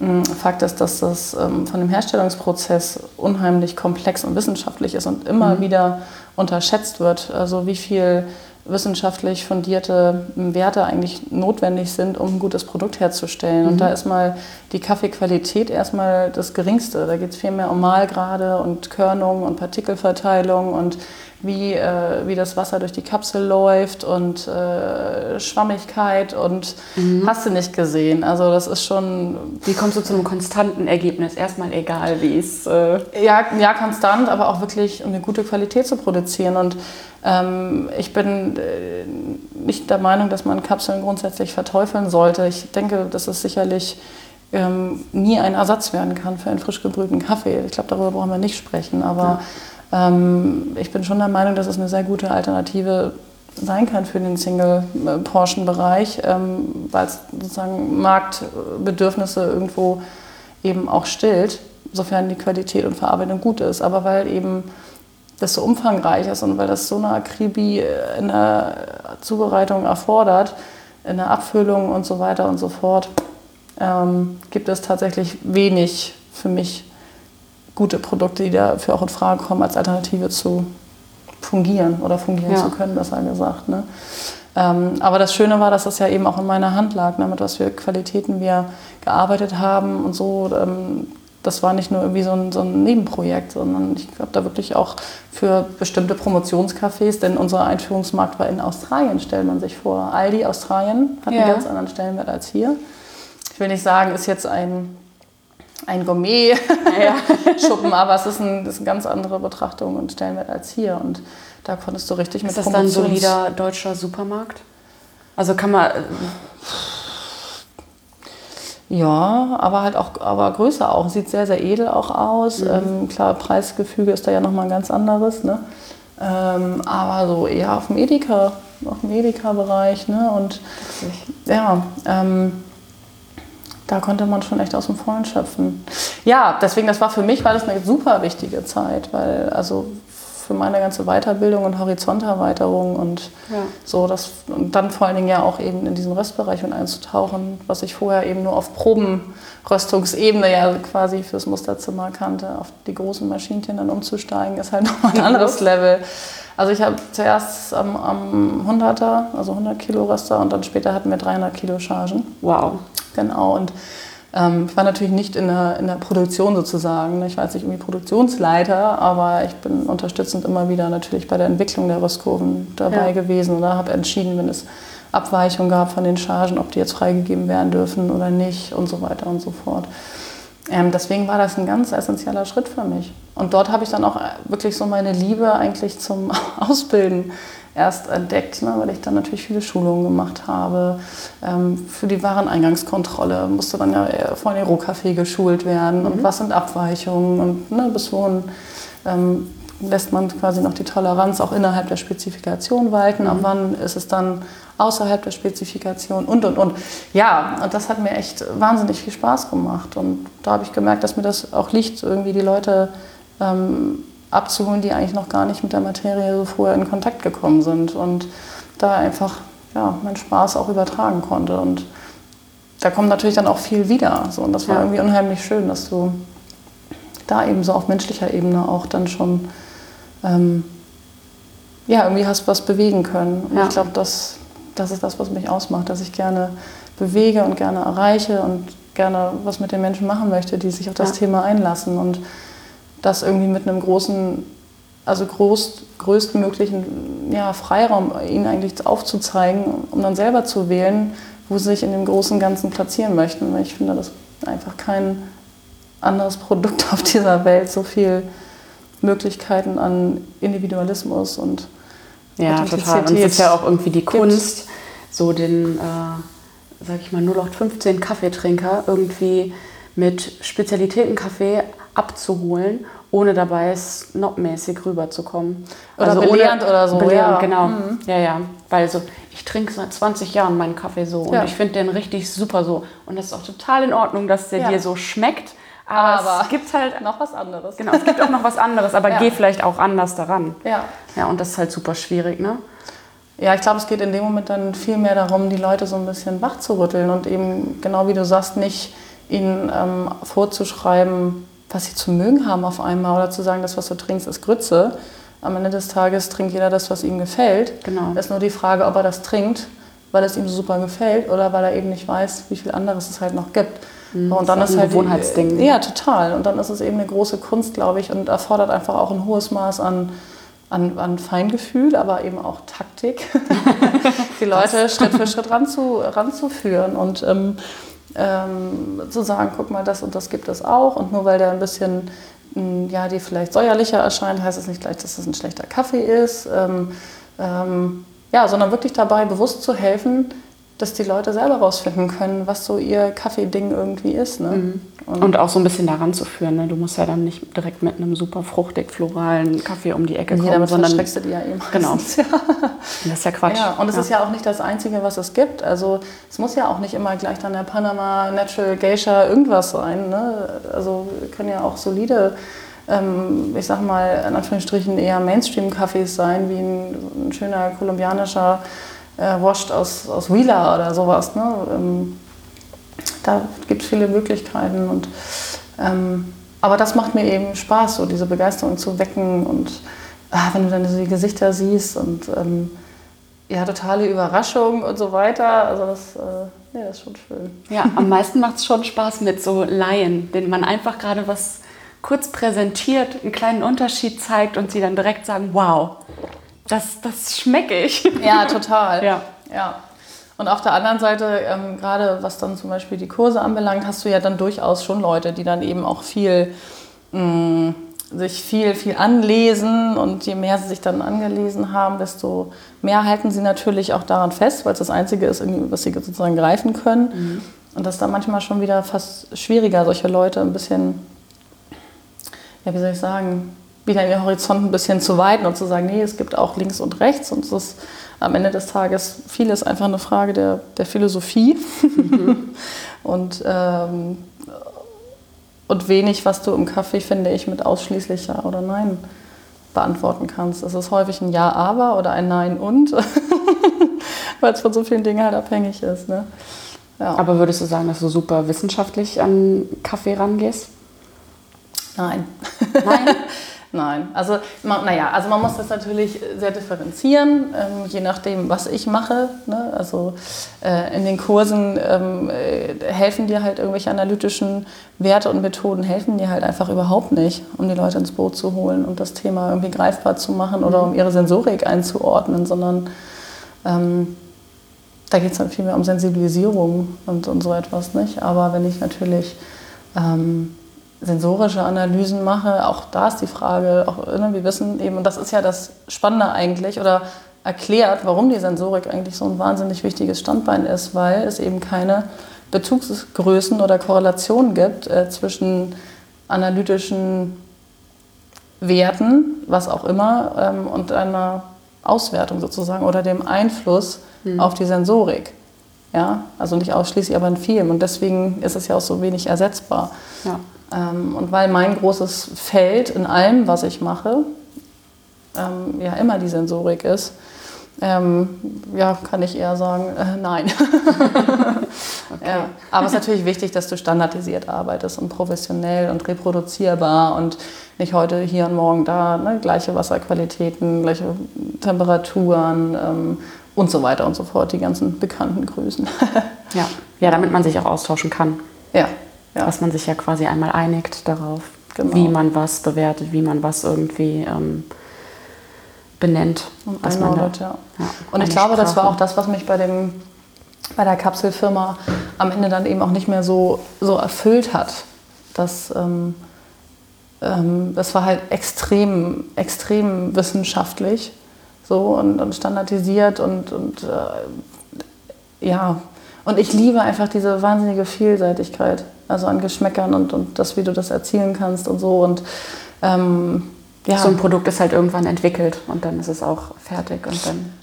Speaker 1: ähm, Fakt ist, dass das ähm, von dem Herstellungsprozess unheimlich komplex und wissenschaftlich ist und immer mhm. wieder unterschätzt wird. Also wie viel wissenschaftlich fundierte Werte eigentlich notwendig sind, um ein gutes Produkt herzustellen. Mhm. Und da ist mal die Kaffeequalität erstmal das Geringste. Da geht es viel mehr um Mahlgrade und Körnung und Partikelverteilung und wie, äh, wie das Wasser durch die Kapsel läuft und äh, Schwammigkeit und mhm. hast du nicht gesehen. Also das ist schon...
Speaker 2: Wie kommst du zu einem konstanten Ergebnis? Erstmal egal, wie es... Äh
Speaker 1: ja, ja, konstant, aber auch wirklich um eine gute Qualität zu produzieren. Und ähm, ich bin äh, nicht der Meinung, dass man Kapseln grundsätzlich verteufeln sollte. Ich denke, dass es sicherlich ähm, nie ein Ersatz werden kann für einen frisch gebrühten Kaffee. Ich glaube, darüber brauchen wir nicht sprechen. Aber... Ja ich bin schon der Meinung, dass es eine sehr gute Alternative sein kann für den Single-Portion-Bereich, ähm, weil es sozusagen Marktbedürfnisse irgendwo eben auch stillt, sofern die Qualität und Verarbeitung gut ist. Aber weil eben das so umfangreich ist und weil das so eine Akribie in der Zubereitung erfordert, in der Abfüllung und so weiter und so fort, ähm, gibt es tatsächlich wenig für mich gute Produkte, die dafür auch in Frage kommen, als Alternative zu fungieren oder fungieren ja. zu können, besser gesagt. Ne? Ähm, aber das Schöne war, dass das ja eben auch in meiner Hand lag, ne, mit was für Qualitäten wir gearbeitet haben und so. Ähm, das war nicht nur irgendwie so ein, so ein Nebenprojekt, sondern ich habe da wirklich auch für bestimmte Promotionscafés, denn unser Einführungsmarkt war in Australien, stellt man sich vor. Aldi Australien hat ja. einen ganz anderen Stellenwert als hier. Ich will nicht sagen, ist jetzt ein ein Gourmet-Schuppen, aber es ist, ein, das ist eine ganz andere Betrachtung und Stellenwert als hier. Und da konntest du richtig
Speaker 2: ist mit Ist das dann ein solider deutscher Supermarkt? Also kann man... Äh,
Speaker 1: ja, aber halt auch aber größer auch. Sieht sehr, sehr edel auch aus. Mhm. Ähm, klar, Preisgefüge ist da ja nochmal ein ganz anderes. Ne? Ähm, aber so eher auf dem Edeka, auf dem Edeka-Bereich. Ne? Und ja, ähm, da konnte man schon echt aus dem Vollen schöpfen. Ja, deswegen, das war für mich war das eine super wichtige Zeit, weil also für meine ganze Weiterbildung und Horizonterweiterung und ja. so das und dann vor allen Dingen ja auch eben in diesen Röstbereich und einzutauchen, was ich vorher eben nur auf Probenröstungsebene ja quasi fürs Musterzimmer kannte, auf die großen Maschinchen dann umzusteigen, ist halt nochmal ein anderes Level. Also ich habe zuerst am, am 100er, also 100 Kilo Röster und dann später hatten wir 300 Kilo Chargen.
Speaker 2: Wow.
Speaker 1: Genau. Und ähm, ich war natürlich nicht in der, in der Produktion sozusagen. Ich war jetzt nicht irgendwie Produktionsleiter, aber ich bin unterstützend immer wieder natürlich bei der Entwicklung der Röstkurven dabei ja. gewesen oder habe entschieden, wenn es Abweichungen gab von den Chargen, ob die jetzt freigegeben werden dürfen oder nicht und so weiter und so fort. Ähm, deswegen war das ein ganz essentieller Schritt für mich. Und dort habe ich dann auch wirklich so meine Liebe eigentlich zum Ausbilden erst entdeckt, ne, weil ich dann natürlich viele Schulungen gemacht habe. Ähm, für die Wareneingangskontrolle musste dann ja vor Rohkaffee geschult werden mhm. und was sind Abweichungen und ne, bis wohin ähm, lässt man quasi noch die Toleranz auch innerhalb der Spezifikation walten, mhm. ab wann ist es dann außerhalb der Spezifikation und und und. Ja, und das hat mir echt wahnsinnig viel Spaß gemacht und da habe ich gemerkt, dass mir das auch liegt, irgendwie die Leute ähm, abzuholen, die eigentlich noch gar nicht mit der Materie so vorher in Kontakt gekommen sind und da einfach ja, meinen Spaß auch übertragen konnte. Und da kommt natürlich dann auch viel wieder. So. Und das war ja. irgendwie unheimlich schön, dass du da eben so auf menschlicher Ebene auch dann schon ähm, ja, irgendwie hast was bewegen können. Und ja. ich glaube, das, das ist das, was mich ausmacht, dass ich gerne bewege und gerne erreiche und gerne was mit den Menschen machen möchte, die sich auf das ja. Thema einlassen. Und das irgendwie mit einem großen, also groß, größtmöglichen ja, Freiraum ihnen eigentlich aufzuzeigen, um dann selber zu wählen, wo sie sich in dem großen Ganzen platzieren möchten. Weil ich finde, dass einfach kein anderes Produkt auf dieser Welt so viel Möglichkeiten an Individualismus und
Speaker 2: ja, total. Und es ist ja auch irgendwie die Kunst, gibt. so den, äh, sag ich mal, 0815 Kaffeetrinker irgendwie mit Spezialitätenkaffee abzuholen, ohne dabei snobmäßig rüberzukommen.
Speaker 1: Oder also belehrend ohne, oder so.
Speaker 2: Belehrend, ja. genau. Mhm. Ja, ja. Weil so, ich trinke seit 20 Jahren meinen Kaffee so und ja. ich finde den richtig super so. Und das ist auch total in Ordnung, dass der ja. dir so schmeckt. Aber, aber, es gibt halt noch was anderes. Genau, es gibt auch noch was anderes, aber ja. geh vielleicht auch anders daran. Ja. Ja, und das ist halt super schwierig, ne?
Speaker 1: Ja, ich glaube, es geht in dem Moment dann viel mehr darum, die Leute so ein bisschen wach zu rütteln und eben, genau wie du sagst, nicht ihnen ähm, vorzuschreiben, was sie zu mögen haben auf einmal oder zu sagen, das, was du trinkst, ist Grütze, am Ende des Tages trinkt jeder das, was ihm gefällt.
Speaker 2: Genau.
Speaker 1: Es ist nur die Frage, ob er das trinkt, weil es ihm so super gefällt oder weil er eben nicht weiß, wie viel anderes es halt noch gibt.
Speaker 2: Mhm,
Speaker 1: und dann
Speaker 2: ist
Speaker 1: ist
Speaker 2: ein
Speaker 1: halt
Speaker 2: Gewohnheitsding.
Speaker 1: Ja, total. Und dann ist es eben eine große Kunst, glaube ich, und erfordert einfach auch ein hohes Maß an, an, an Feingefühl, aber eben auch Taktik, die Leute Schritt für Schritt ranzu, ranzuführen und ähm, ähm, zu sagen, guck mal, das und das gibt es auch. Und nur weil der ein bisschen, mh, ja, die vielleicht säuerlicher erscheint, heißt es nicht gleich, dass es ein schlechter Kaffee ist. Ähm, ähm, ja, sondern wirklich dabei bewusst zu helfen, dass die Leute selber rausfinden können, was so ihr Kaffeeding irgendwie ist. Ne?
Speaker 2: Mhm. Und auch so ein bisschen daran zu führen. Ne? Du musst ja dann nicht direkt mit einem super fruchtig floralen Kaffee um die Ecke
Speaker 1: Nee,
Speaker 2: kommen,
Speaker 1: damit
Speaker 2: sondern
Speaker 1: verschreckst du die ja eben.
Speaker 2: Genau.
Speaker 1: meistens, Ja.
Speaker 2: das ist ja Quatsch.
Speaker 1: Ja, und es ist ja auch nicht das Einzige, was es gibt. Also es muss ja auch nicht immer gleich dann der Panama Natural Geisha irgendwas sein. Ne? Also können ja auch solide, ähm, ich sag mal, in Anführungsstrichen eher Mainstream-Cafés sein, wie ein, ein schöner kolumbianischer äh, Washed aus, aus Wheeler oder sowas. Ne? Ähm, da gibt es viele Möglichkeiten. Und, ähm, aber das macht mir eben Spaß, so diese Begeisterung zu wecken und ah, wenn du dann so die Gesichter siehst und ähm, ja, totale Überraschung und so weiter. Also das, äh, ja, das ist schon schön.
Speaker 2: Ja, am meisten macht es schon Spaß mit so Laien, denen man einfach gerade was kurz präsentiert, einen kleinen Unterschied zeigt und sie dann direkt sagen, wow, das, das schmecke ich.
Speaker 1: Ja, total.
Speaker 2: Ja.
Speaker 1: ja. Und auf der anderen Seite, ähm, gerade was dann zum Beispiel die Kurse anbelangt, hast du ja dann durchaus schon Leute, die dann eben auch viel mh, sich viel, viel anlesen und je mehr sie sich dann angelesen haben, desto mehr halten sie natürlich auch daran fest, weil es das Einzige ist, was sie sozusagen greifen können. Und das ist dann manchmal schon wieder fast schwieriger, solche Leute ein bisschen, ja, wie soll ich sagen, wieder den Horizont ein bisschen zu weiten und zu sagen, nee, es gibt auch links und rechts und es ist am Ende des Tages vieles einfach eine Frage der, der Philosophie und, ähm, und wenig, was du im Kaffee, finde ich, mit ausschließlich Ja oder Nein beantworten kannst. Es ist häufig ein Ja, aber oder ein Nein und, weil es von so vielen Dingen halt abhängig ist. Ne? Ja.
Speaker 2: Aber würdest du sagen, dass du super wissenschaftlich an Kaffee rangehst?
Speaker 1: Nein.
Speaker 2: Nein?
Speaker 1: Nein, also man, naja, also man muss das natürlich sehr differenzieren, ähm, je nachdem, was ich mache. Ne? Also äh, in den Kursen ähm, äh, helfen dir halt irgendwelche analytischen Werte und Methoden, helfen dir halt einfach überhaupt nicht, um die Leute ins Boot zu holen und das Thema irgendwie greifbar zu machen oder um ihre Sensorik einzuordnen, sondern ähm, da geht es dann viel mehr um Sensibilisierung und, und so etwas nicht. Aber wenn ich natürlich ähm, sensorische Analysen mache, auch da ist die Frage, auch, ne, wir wissen eben, und das ist ja das Spannende eigentlich, oder erklärt, warum die Sensorik eigentlich so ein wahnsinnig wichtiges Standbein ist, weil es eben keine Bezugsgrößen oder Korrelationen gibt äh, zwischen analytischen Werten, was auch immer, ähm, und einer Auswertung sozusagen oder dem Einfluss mhm. auf die Sensorik. Ja, also nicht ausschließlich, aber in vielen. Und deswegen ist es ja auch so wenig ersetzbar.
Speaker 2: Ja.
Speaker 1: Ähm, und weil mein großes Feld in allem, was ich mache, ähm, ja immer die Sensorik ist, ähm, ja, kann ich eher sagen, äh, nein. okay. ja. Aber es ist natürlich wichtig, dass du standardisiert arbeitest und professionell und reproduzierbar und nicht heute hier und morgen da, ne, gleiche Wasserqualitäten, gleiche Temperaturen ähm, und so weiter und so fort, die ganzen bekannten Größen.
Speaker 2: ja. ja, damit man sich auch austauschen kann.
Speaker 1: Ja. Ja.
Speaker 2: Dass man sich ja quasi einmal einigt darauf,
Speaker 1: Genau.
Speaker 2: wie man was bewertet, wie man was irgendwie ähm, benennt.
Speaker 1: Und
Speaker 2: was man da,
Speaker 1: ja.
Speaker 2: ja,
Speaker 1: Und ich glaube, das war
Speaker 2: Sprache.
Speaker 1: auch das, was mich bei, dem, bei der Kapselfirma am Ende dann eben auch nicht mehr so, so erfüllt hat. Das, ähm, ähm, das war halt extrem, extrem wissenschaftlich so und, und standardisiert und, und äh, ja. Und ich liebe einfach diese wahnsinnige Vielseitigkeit, also an Geschmäckern und, und das, wie du das erzielen kannst und so. Und ähm, ja.
Speaker 2: So ein Produkt ist halt irgendwann entwickelt und dann ist es auch fertig und dann.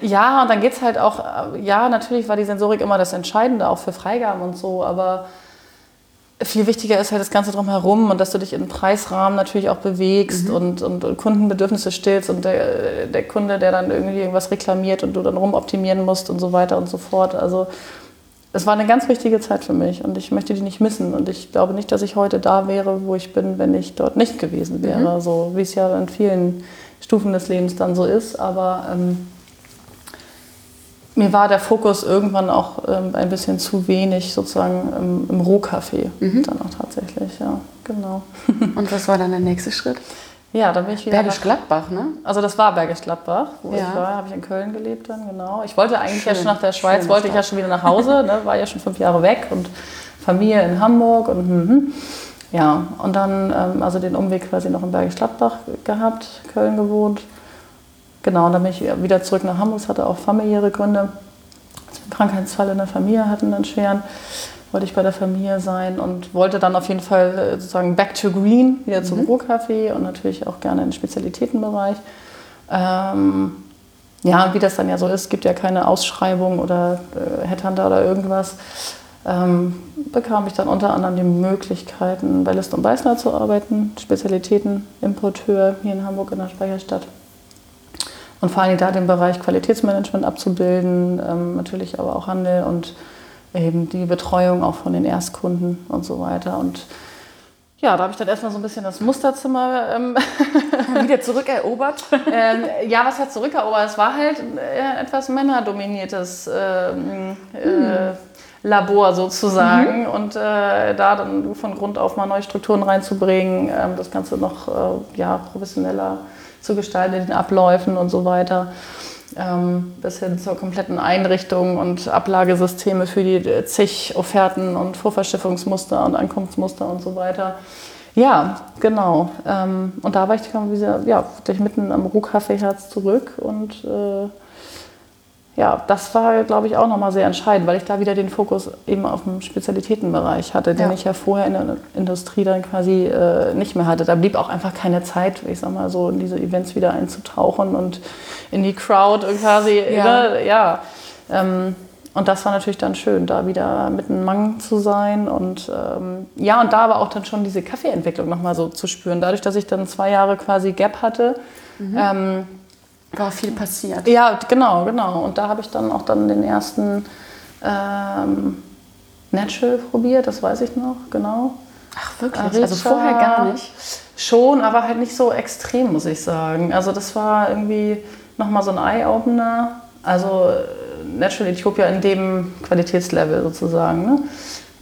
Speaker 1: Ja, und dann geht es halt auch, äh, ja, natürlich war die Sensorik immer das Entscheidende, auch für Freigaben und so, aber viel wichtiger ist halt das Ganze drumherum und dass du dich im Preisrahmen natürlich auch bewegst und, und, und Kundenbedürfnisse stillst und der, der Kunde, der dann irgendwie irgendwas reklamiert und du dann rumoptimieren musst und so weiter und so fort. Also es war eine ganz wichtige Zeit für mich und ich möchte die nicht missen. Und ich glaube nicht, dass ich heute da wäre, wo ich bin, wenn ich dort nicht gewesen wäre. Mhm. So wie es ja in vielen Stufen des Lebens dann so ist. Aber ähm, mir war der Fokus irgendwann auch ähm, ein bisschen zu wenig sozusagen im, im Rohkaffee. Mhm. Dann auch tatsächlich, ja, genau.
Speaker 2: Und was war dann der nächste Schritt?
Speaker 1: Ja, dann bin ich
Speaker 2: wieder. Bergisch Gladbach, ne?
Speaker 1: Also das war Bergisch Gladbach, wo ja. ich war, habe ich in Köln gelebt dann, genau. Ich wollte eigentlich Schön. ja schon nach der Schweiz, Schön wollte ich ja schon wieder nach Hause, ne? war ja schon fünf Jahre weg und Familie in Hamburg und hm, hm. ja, und dann ähm, also den Umweg quasi noch in Bergisch Gladbach gehabt, Köln gewohnt. Genau, und dann bin ich wieder zurück nach Hamburg, hatte auch familiäre Gründe. Einen Krankheitsfall in der Familie hatten einen schweren wollte ich bei der Familie sein und wollte dann auf jeden Fall äh, sozusagen back to green, wieder zum mhm. Ruhrcafé und natürlich auch gerne in den Spezialitätenbereich. Ähm, ja, wie das dann ja so ist, gibt ja keine Ausschreibung oder äh, Headhunter oder irgendwas. Ähm, bekam ich dann unter anderem die Möglichkeiten, bei List und Beißner zu arbeiten, Spezialitätenimporteur hier in Hamburg in der Speicherstadt. Und vor allem da den Bereich Qualitätsmanagement abzubilden, ähm, natürlich aber auch Handel und eben die Betreuung auch von den Erstkunden und so weiter. Und ja, da habe ich dann erstmal so ein bisschen das Musterzimmer ähm,
Speaker 2: wieder zurückerobert.
Speaker 1: ähm, ja, was hat zurückerobert? Es war halt äh, etwas männerdominiertes ähm, äh, hm. Labor sozusagen. Mhm. Und äh, da dann von Grund auf mal neue Strukturen reinzubringen, ähm, das Ganze noch äh, ja, professioneller zu gestalten, den Abläufen und so weiter ähm, bis hin zur kompletten Einrichtung und Ablagesysteme für die zig Offerten und Vorverschiffungsmuster und Ankunftsmuster und so weiter. Ja, genau. Ähm, und da war ich wieder, ja, mitten am Ruhkaffeeherz zurück und äh, ja, das war, glaube ich, auch nochmal sehr entscheidend, weil ich da wieder den Fokus eben auf dem Spezialitätenbereich hatte, den ja. ich ja vorher in der Industrie dann quasi äh, nicht mehr hatte. Da blieb auch einfach keine Zeit, ich sag mal so, in diese Events wieder einzutauchen und in die Crowd quasi. Ja. Ne, ja. Ähm, und das war natürlich dann schön, da wieder mit einem Mang zu sein und ähm, ja, und da aber auch dann schon diese Kaffeeentwicklung nochmal so zu spüren. Dadurch, dass ich dann zwei Jahre quasi Gap hatte, mhm. ähm,
Speaker 2: war viel passiert.
Speaker 1: Ja, genau, genau. Und da habe ich dann auch dann den ersten ähm, Natural probiert, das weiß ich noch, genau.
Speaker 2: Ach wirklich? Also vorher gar nicht?
Speaker 1: Schon, aber halt nicht so extrem, muss ich sagen. Also das war irgendwie nochmal so ein Eye-Opener. Also Natural Ethiopia in dem Qualitätslevel sozusagen, ne?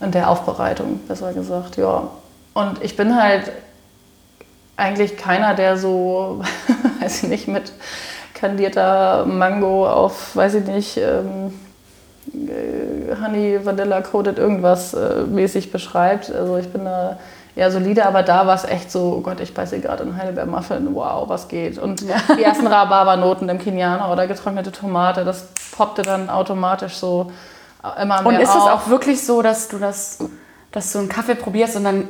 Speaker 1: in der Aufbereitung, besser gesagt, ja. Und ich bin halt eigentlich keiner, der so, weiß ich nicht, mit kandierter Mango auf, weiß ich nicht, ähm, äh, Honey Vanilla Coated irgendwas äh, mäßig beschreibt. Also ich bin da eher solide, aber da war es echt so, oh Gott, ich beiße gerade einen Heidelbeer-Muffin, wow, was geht. Und ja. die ersten Rhabarbernoten im Kenianer oder getrocknete Tomate, das poppte dann automatisch so immer mehr
Speaker 2: Und ist
Speaker 1: auf.
Speaker 2: es auch wirklich so, dass du das, dass du einen Kaffee probierst und dann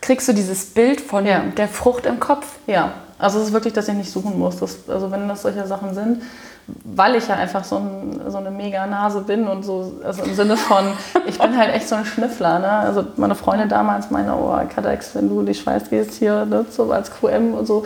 Speaker 2: kriegst du dieses Bild von ja. der Frucht im Kopf?
Speaker 1: Ja, also es ist wirklich, dass ich nicht suchen muss. Das, also wenn das solche Sachen sind, weil ich ja einfach so, ein, so eine mega Nase bin und so, also im Sinne von, ich bin halt echt so ein Schnüffler. Ne? Also meine Freundin damals meinte, oh, Kadex, wenn du in die Schweiz gehst hier, ne, so als QM und so,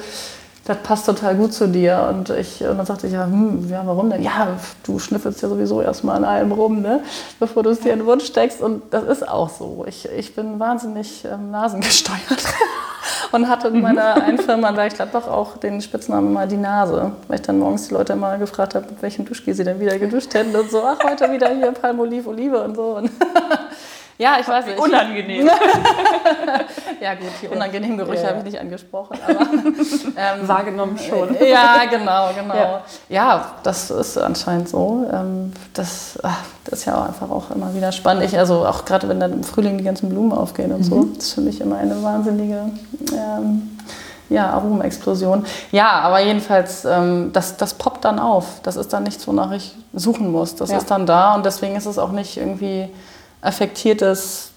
Speaker 1: das passt total gut zu dir. Und, ich, und dann sagte ich, ja, hm, ja, warum denn? Ja, du schnüffelst ja sowieso erstmal an allem rum, ne? bevor du es dir in den Wunsch steckst. Und das ist auch so. Ich, ich bin wahnsinnig ähm, nasengesteuert. und hatte in meiner einen Firma in Gladbach auch den Spitznamen mal die Nase, weil ich dann morgens die Leute immer gefragt habe, mit welchem Duschgel sie denn wieder geduscht hätten und so, ach, heute wieder hier Palmolive, Olive und so. Und ja, ich weiß nicht.
Speaker 2: Unangenehm.
Speaker 1: ja gut, die unangenehmen Gerüche ja. habe ich nicht angesprochen, aber
Speaker 2: ähm, wahrgenommen schon.
Speaker 1: ja, genau, genau. Ja. ja. das ist anscheinend so. Ähm, das, ach, das ist ja auch einfach auch immer wieder spannend. Ich, also auch gerade wenn dann im Frühling die ganzen Blumen aufgehen und mhm. so, das ist für mich immer eine wahnsinnige ähm, ja, Aromenexplosion. Ja, aber jedenfalls, ähm, das, das poppt dann auf. Das ist dann nichts, wonach ich suchen muss. Das ja. ist dann da und deswegen ist es auch nicht irgendwie affektiertes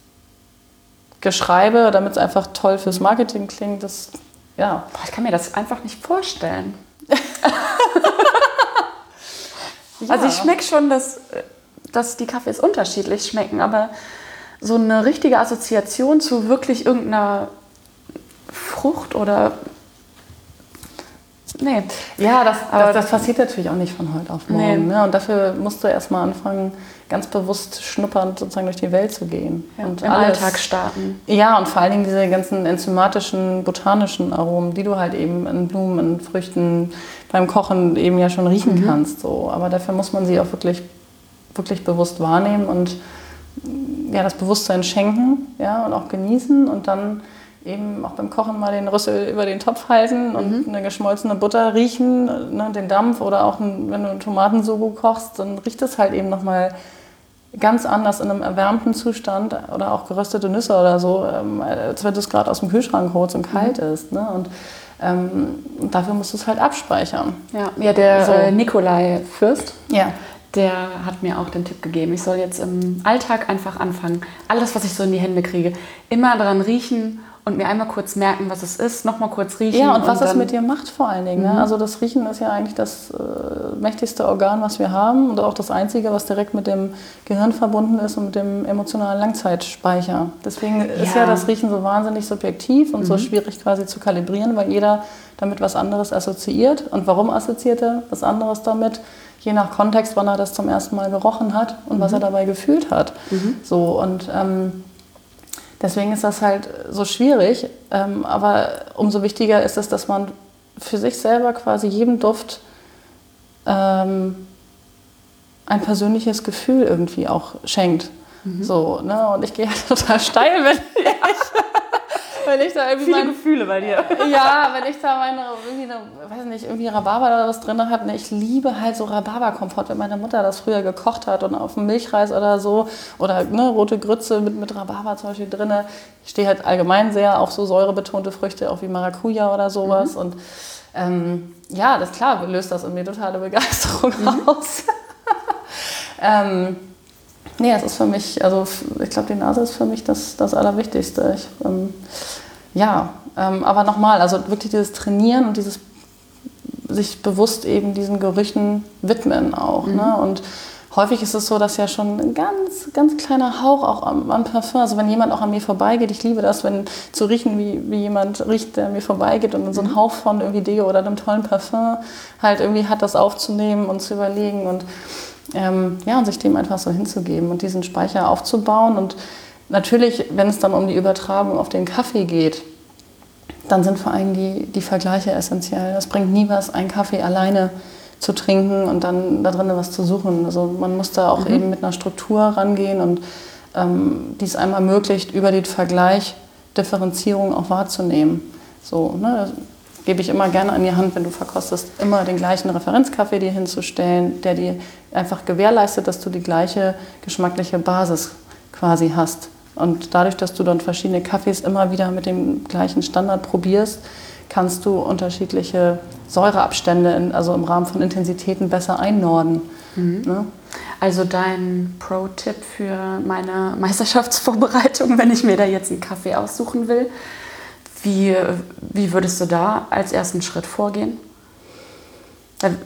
Speaker 1: Geschreibe, damit es einfach toll fürs Marketing klingt. Das, ja.
Speaker 2: Boah, ich kann mir das einfach nicht vorstellen. ja. Also ich schmecke schon, dass, dass die Kaffees unterschiedlich schmecken, aber so eine richtige Assoziation zu wirklich irgendeiner Frucht oder
Speaker 1: Nee. Ja, das, das, das, passiert natürlich auch nicht von heute auf morgen. Nee. Ne? Und dafür musst du erstmal anfangen, ganz bewusst schnuppernd sozusagen durch die Welt zu gehen.
Speaker 2: Ja,
Speaker 1: und
Speaker 2: im alles, Alltag starten.
Speaker 1: Ja, und vor allen Dingen diese ganzen enzymatischen, botanischen Aromen, die du halt eben in Blumen, in Früchten, beim Kochen eben ja schon riechen mhm. kannst. So. Aber dafür muss man sie auch wirklich, wirklich bewusst wahrnehmen und ja, das Bewusstsein schenken ja, und auch genießen und dann eben auch beim Kochen mal den Rüssel über den Topf halten und mhm. eine geschmolzene Butter riechen, ne, den Dampf oder auch ein, wenn du einen Tomatensugo kochst, dann riecht es halt eben nochmal ganz anders in einem erwärmten Zustand oder auch geröstete Nüsse oder so, ähm, als wenn du es gerade aus dem Kühlschrank holst und kalt mhm. ist. Ne? Und ähm, dafür musst du es halt abspeichern.
Speaker 2: Ja, ja der so. äh, Nikolai Fürst,
Speaker 1: ja.
Speaker 2: der hat mir auch den Tipp gegeben, ich soll jetzt im Alltag einfach anfangen, alles, was ich so in die Hände kriege, immer dran riechen und mir einmal kurz merken, was es ist, nochmal kurz riechen.
Speaker 1: Ja, und, und was es mit dir macht vor allen Dingen. Ne? Mhm. Ne? Also das Riechen ist ja eigentlich das äh, mächtigste Organ, was wir haben und auch das einzige, was direkt mit dem Gehirn verbunden ist und mit dem emotionalen Langzeitspeicher. Deswegen ja. ist ja das Riechen so wahnsinnig subjektiv und mhm. so schwierig quasi zu kalibrieren, weil jeder damit was anderes assoziiert. Und warum assoziiert er was anderes damit? Je nach Kontext, wann er das zum ersten Mal gerochen hat und mhm. was er dabei gefühlt hat. Mhm. So und ähm, Deswegen ist das halt so schwierig. Ähm, aber umso wichtiger ist es, dass man für sich selber quasi jedem Duft ähm, ein persönliches Gefühl irgendwie auch schenkt. Mhm. So, ne? Und ich gehe halt total steil, wenn ich
Speaker 2: wenn ich da irgendwie
Speaker 1: Viele mein, Gefühle bei dir. Ja, wenn ich da meine, irgendwie, eine, weiß nicht, irgendwie Rhabarber oder was drin habe. Ne, ich liebe halt so Rhabarberkompott, wenn meine Mutter das früher gekocht hat und auf dem Milchreis oder so. Oder ne, rote Grütze mit, mit Rhabarber zum Beispiel drin. Ich stehe halt allgemein sehr auf so säurebetonte Früchte, auch wie Maracuja oder sowas. Mhm. Und ähm, ja, das klar, löst das in mir totale Begeisterung mhm. aus. ähm, Nee, es ist für mich, also ich glaube, die Nase ist für mich das, das Allerwichtigste. Ich, ähm, ja, ähm, aber nochmal, also wirklich dieses Trainieren und dieses sich bewusst eben diesen Gerüchen widmen auch. Ne? Mhm. Ne? Und häufig ist es so, dass ja schon ein ganz, ganz kleiner Hauch auch am, am, Parfum, also wenn jemand auch an mir vorbeigeht, ich liebe das, wenn zu riechen, wie, wie jemand riecht, der an mir vorbeigeht und so ein mhm. Hauch von irgendwie Deo oder einem tollen Parfum halt irgendwie hat, das aufzunehmen und zu überlegen und ähm, ja, und sich dem einfach so hinzugeben und diesen Speicher aufzubauen. Und natürlich, wenn es dann um die Übertragung auf den Kaffee geht, dann sind vor allem die, die Vergleiche essentiell. Es bringt nie was, einen Kaffee alleine zu trinken und dann da drinnen was zu suchen. Also man muss da auch mhm. eben mit einer Struktur rangehen und ähm, dies einmal ermöglicht, über den Vergleich Differenzierung auch wahrzunehmen. So, ne? Gebe ich immer gerne an die Hand, wenn du verkostest, immer den gleichen Referenzkaffee dir hinzustellen, der dir einfach gewährleistet, dass du die gleiche geschmackliche Basis quasi hast. Und dadurch, dass du dann verschiedene Kaffees immer wieder mit dem gleichen Standard probierst, kannst du unterschiedliche Säureabstände, in, also im Rahmen von Intensitäten, besser einnorden. Mhm.
Speaker 2: Ne? Also dein Pro-Tipp für meine Meisterschaftsvorbereitung, wenn ich mir da jetzt einen Kaffee aussuchen will, wie, wie würdest du da als ersten Schritt vorgehen?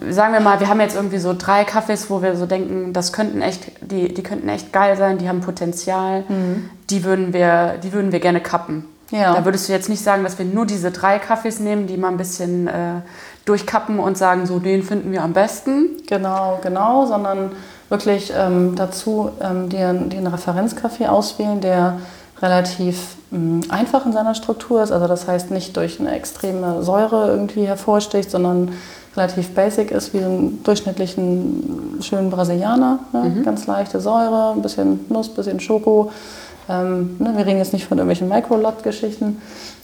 Speaker 2: Sagen wir mal, wir haben jetzt irgendwie so drei Kaffees, wo wir so denken, das könnten echt, die, die könnten echt geil sein, die haben Potenzial, mhm. die, würden wir, die würden wir gerne kappen. Ja. Da würdest du jetzt nicht sagen, dass wir nur diese drei Kaffees nehmen, die mal ein bisschen äh, durchkappen und sagen, so den finden wir am besten.
Speaker 1: Genau, genau, sondern wirklich ähm, dazu ähm, den, den Referenzkaffee auswählen, der relativ mm, einfach in seiner Struktur ist. Also das heißt nicht durch eine extreme Säure irgendwie hervorsticht, sondern relativ basic ist, wie so einen durchschnittlichen schönen Brasilianer. Ne? Mhm. Ganz leichte Säure, ein bisschen Nuss, ein bisschen Schoko. Ähm, ne? Wir reden jetzt nicht von irgendwelchen Microlot-Geschichten.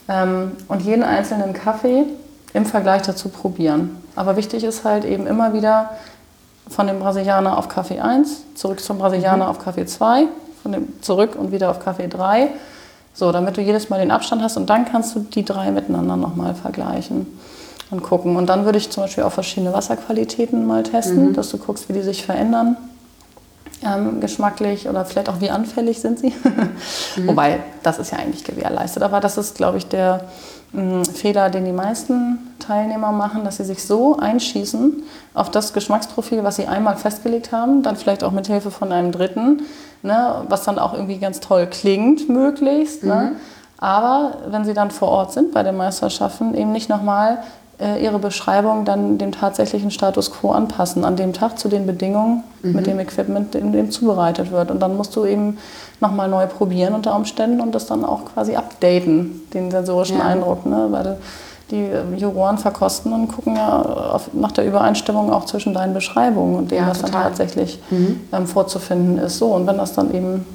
Speaker 1: Ähm, und jeden einzelnen Kaffee im Vergleich dazu probieren. Aber wichtig ist halt eben immer wieder von dem Brasilianer auf Kaffee 1, zurück zum Brasilianer mhm. auf Kaffee 2 von dem zurück und wieder auf Kaffee 3. So, damit du jedes Mal den Abstand hast und dann kannst du die drei miteinander nochmal vergleichen und gucken. Und dann würde ich zum Beispiel auch verschiedene Wasserqualitäten mal testen, mhm. dass du guckst, wie die sich verändern. Ähm, geschmacklich oder vielleicht auch wie anfällig sind sie. mhm. Wobei, das ist ja eigentlich gewährleistet. Aber das ist, glaube ich, der Fehler, den die meisten Teilnehmer machen, dass sie sich so einschießen auf das Geschmacksprofil, was sie einmal festgelegt haben, dann vielleicht auch mit Hilfe von einem Dritten, ne, was dann auch irgendwie ganz toll klingt, möglichst. Ne? Mhm. Ne? Aber wenn sie dann vor Ort sind bei den Meisterschaften, eben nicht nochmal äh, ihre Beschreibung dann dem tatsächlichen Status quo anpassen, an dem Tag zu den Bedingungen mhm. mit dem Equipment, in dem zubereitet wird. Und dann musst du eben nochmal neu probieren unter Umständen und das dann auch quasi updaten, den sensorischen ja. Eindruck. Ne? Weil die ähm, Juroren verkosten und gucken ja auf, nach der Übereinstimmung auch zwischen deinen Beschreibungen und dem, ja, was total. dann tatsächlich mhm. ähm, vorzufinden ist. So, und wenn das dann eben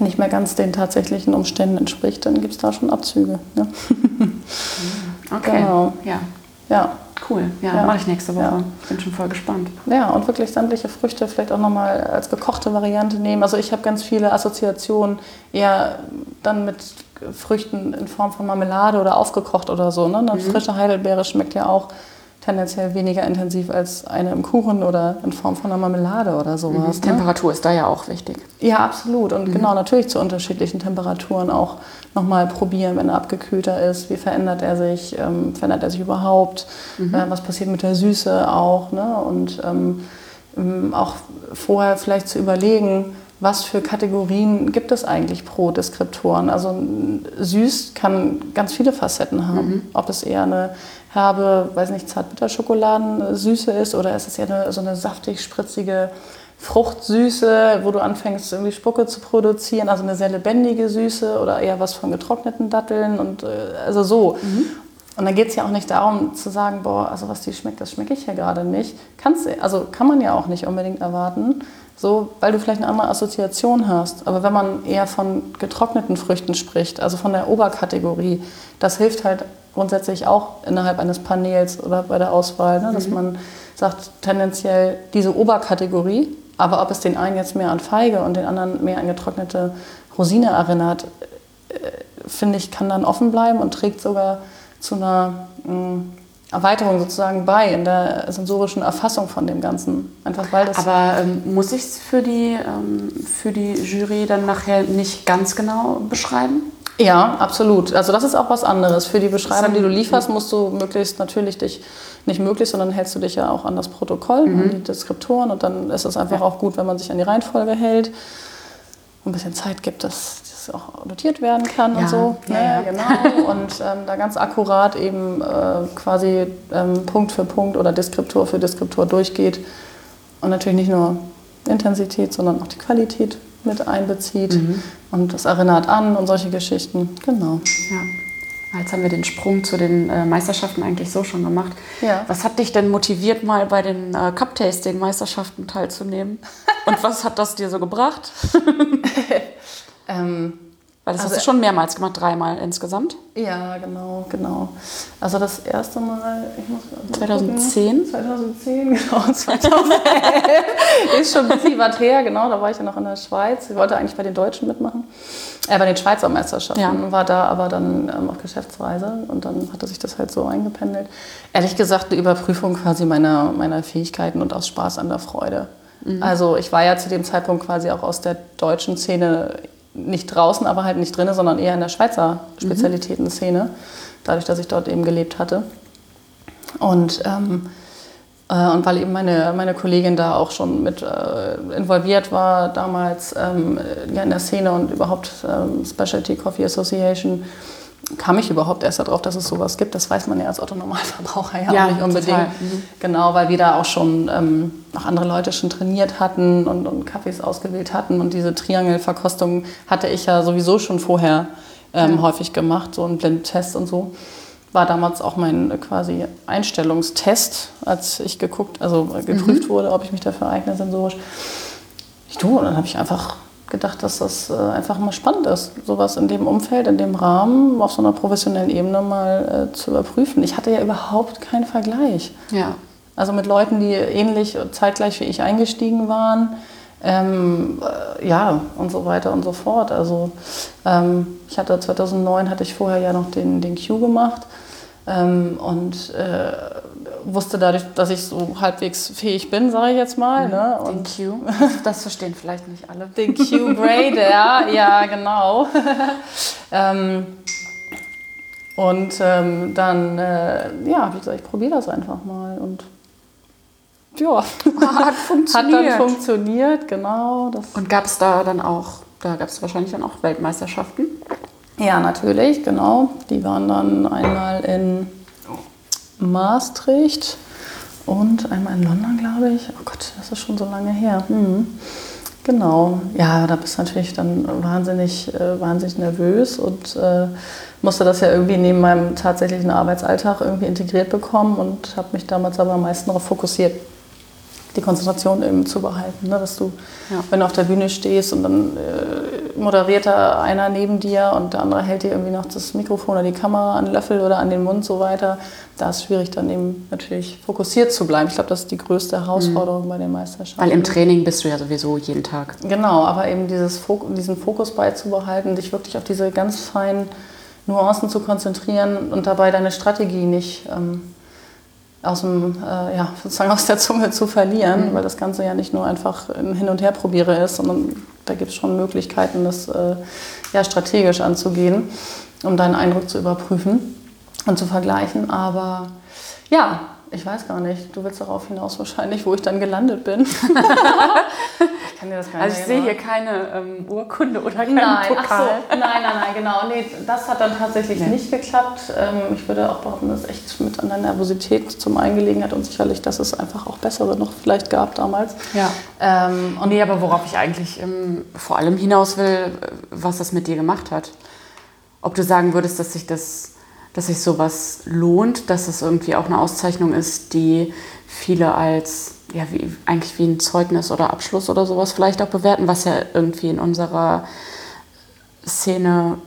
Speaker 1: nicht mehr ganz den tatsächlichen Umständen entspricht, dann gibt es da schon Abzüge. Ne?
Speaker 2: okay. Genau. Ja. ja. Cool, ja, ja. mache ich nächste Woche. Ja. Ich bin schon voll gespannt.
Speaker 1: Ja, und wirklich sämtliche Früchte vielleicht auch nochmal als gekochte Variante nehmen. Also ich habe ganz viele Assoziationen eher dann mit Früchten in Form von Marmelade oder aufgekocht oder so. Ne? Eine mhm. frische Heidelbeere schmeckt ja auch tendenziell weniger intensiv als eine im Kuchen oder in Form von einer Marmelade oder sowas. Mhm.
Speaker 2: Ne? Temperatur ist da ja auch wichtig.
Speaker 1: Ja, absolut. Und mhm. genau, natürlich zu unterschiedlichen Temperaturen auch nochmal probieren, wenn er abgekühlter ist. Wie verändert er sich? Ähm, verändert er sich überhaupt? Mhm. Äh, was passiert mit der Süße auch? Ne? Und ähm, auch vorher vielleicht zu überlegen, was für Kategorien gibt es eigentlich pro Deskriptoren? Also süß kann ganz viele Facetten haben. Mhm. Ob es eher eine herbe, weiß nicht, Zartbitterschokoladen-Süße ist oder ist es eher eine, so eine saftig spritzige Fruchtsüße, wo du anfängst irgendwie Spucke zu produzieren, also eine sehr lebendige Süße oder eher was von getrockneten Datteln und äh, also so. Mhm. Und da geht es ja auch nicht darum zu sagen, boah, also was die schmeckt, das schmecke ich ja gerade nicht. Kannst, also kann man ja auch nicht unbedingt erwarten, so, weil du vielleicht eine andere Assoziation hast. Aber wenn man eher von getrockneten Früchten spricht, also von der Oberkategorie, das hilft halt grundsätzlich auch innerhalb eines Panels oder bei der Auswahl, ne, dass mhm. man sagt, tendenziell diese Oberkategorie, aber ob es den einen jetzt mehr an Feige und den anderen mehr an getrocknete Rosine erinnert, äh, finde ich, kann dann offen bleiben und trägt sogar zu einer mh, mm, Erweiterung sozusagen bei in der sensorischen Erfassung von dem Ganzen.
Speaker 2: Einfach weil das Aber ähm, muss ich es für, die, ähm, für die Jury dann nachher nicht ganz genau beschreiben?
Speaker 1: Ja, absolut. Also das ist auch was anderes. Für die Beschreibung, die du lieferst, musst du möglichst natürlich dich, nicht möglichst, sondern hältst du dich ja auch an das Protokoll, mhm. an die Deskriptoren und dann ist es einfach ja. auch gut, wenn man sich an die Reihenfolge hält ein bisschen Zeit gibt, dass das auch notiert werden kann ja, und so. Ja, ne? ja. Genau. Und ähm, da ganz akkurat eben äh, quasi ähm, Punkt für Punkt oder Deskriptor für Deskriptor durchgeht. Und natürlich nicht nur Intensität, sondern auch die Qualität mit einbezieht. Mhm. Und das erinnert an und solche Geschichten. Genau.
Speaker 2: Ja. Jetzt haben wir den Sprung zu den äh, Meisterschaften eigentlich so schon gemacht. Ja. Was hat dich denn motiviert, mal bei den äh, Cup-Tasting-Meisterschaften teilzunehmen? Und was hat das dir so gebracht? ähm, weil das also, hast du schon mehrmals gemacht, dreimal insgesamt.
Speaker 1: Ja, genau, genau. Also das erste Mal, ich muss
Speaker 2: 2010?
Speaker 1: 2010, genau, 2011. ist schon ein bisschen was her, genau, da war ich ja noch in der Schweiz. Ich wollte eigentlich bei den Deutschen mitmachen, äh, bei den Schweizer Meisterschaften, ja. war da aber dann ähm, auf Geschäftsreise und dann hatte sich das halt so eingependelt. Ehrlich gesagt, eine Überprüfung quasi meiner, meiner Fähigkeiten und aus Spaß an der Freude. Mhm. Also ich war ja zu dem Zeitpunkt quasi auch aus der deutschen Szene nicht draußen, aber halt nicht drin, sondern eher in der Schweizer Spezialitätenszene, dadurch, dass ich dort eben gelebt hatte. Und, ähm, äh, und weil eben meine, meine Kollegin da auch schon mit äh, involviert war, damals ähm, ja, in der Szene und überhaupt ähm, Specialty Coffee Association, kam ich überhaupt erst darauf, dass es sowas gibt. Das weiß man ja als Otto-Normalverbraucher ja, ja, auch nicht unbedingt. Mhm. Genau, weil wir da auch schon ähm, noch andere Leute schon trainiert hatten und, und Kaffees ausgewählt hatten. Und diese Triangelverkostung hatte ich ja sowieso schon vorher ähm, ja. häufig gemacht, so ein Blindtest und so. War damals auch mein äh, quasi Einstellungstest, als ich geguckt, also geprüft mhm. wurde, ob ich mich dafür eigne sensorisch. Ich tue, und dann habe ich einfach gedacht, dass das äh, einfach mal spannend ist, sowas in dem Umfeld, in dem Rahmen, auf so einer professionellen Ebene mal äh, zu überprüfen. Ich hatte ja überhaupt keinen Vergleich. Ja. Also mit Leuten, die ähnlich zeitgleich wie ich eingestiegen waren. Ähm, äh, ja, und so weiter und so fort. Also ähm, ich hatte 2009 hatte ich vorher ja noch den, den Q gemacht ähm, und äh, wusste dadurch, dass ich so halbwegs fähig bin, sage ich jetzt mal. Ne?
Speaker 2: Und den Q, das verstehen vielleicht nicht alle.
Speaker 1: Den Q-Braid, ja, ja, genau. ähm, und ähm, dann, äh, ja, habe ich gesagt, ich probiere das einfach mal. Und ja, hat funktioniert. Hat dann funktioniert, genau.
Speaker 2: Und gab es da dann auch, da gab es wahrscheinlich dann auch Weltmeisterschaften?
Speaker 1: Ja, natürlich, genau. Die waren dann einmal in Maastricht und einmal in London, glaube ich. Oh Gott, das ist schon so lange her. Hm. Genau, ja, da bist du natürlich dann wahnsinnig, äh, wahnsinnig nervös und äh, musste das ja irgendwie neben meinem tatsächlichen Arbeitsalltag irgendwie integriert bekommen und habe mich damals aber am meisten darauf fokussiert, die Konzentration eben zu behalten. Ne? Dass du, ja. wenn du auf der Bühne stehst und dann äh, moderiert da einer neben dir und der andere hält dir irgendwie noch das Mikrofon oder die Kamera an den Löffel oder an den Mund so weiter, da ist es schwierig dann eben natürlich fokussiert zu bleiben. Ich glaube, das ist die größte Herausforderung mhm. bei den Meisterschaften.
Speaker 2: Weil im Training bist du ja sowieso jeden Tag.
Speaker 1: Genau, aber eben dieses, diesen Fokus beizubehalten, dich wirklich auf diese ganz feinen Nuancen zu konzentrieren und dabei deine Strategie nicht ähm, aus, dem, äh, ja, sozusagen aus der Zunge zu verlieren, mhm. weil das Ganze ja nicht nur einfach ein Hin- und Herprobiere ist, sondern da gibt es schon Möglichkeiten, das äh, ja, strategisch anzugehen, um deinen Eindruck zu überprüfen und zu vergleichen. Aber ja, ich weiß gar nicht. Du willst darauf hinaus wahrscheinlich, wo ich dann gelandet bin. ich
Speaker 2: kann dir das gar nicht Also ich sehe hier keine ähm, Urkunde oder keinen
Speaker 1: nein,
Speaker 2: Pokal.
Speaker 1: Ach so, nein, nein, nein, genau. Nee, das hat dann tatsächlich nee. nicht geklappt. Ähm, ich würde auch behaupten, dass echt mit an der Nervosität zum einen gelegen hat und sicherlich, dass es einfach auch bessere noch vielleicht gab damals.
Speaker 2: Ja. Ähm, und nee, aber worauf ich eigentlich ähm, vor allem hinaus will, was das mit dir gemacht hat. Ob du sagen würdest, dass sich das dass sich sowas lohnt, dass es irgendwie auch eine Auszeichnung ist, die viele als ja, wie, eigentlich wie ein Zeugnis oder Abschluss oder sowas vielleicht auch bewerten, was ja irgendwie in unserer Szene,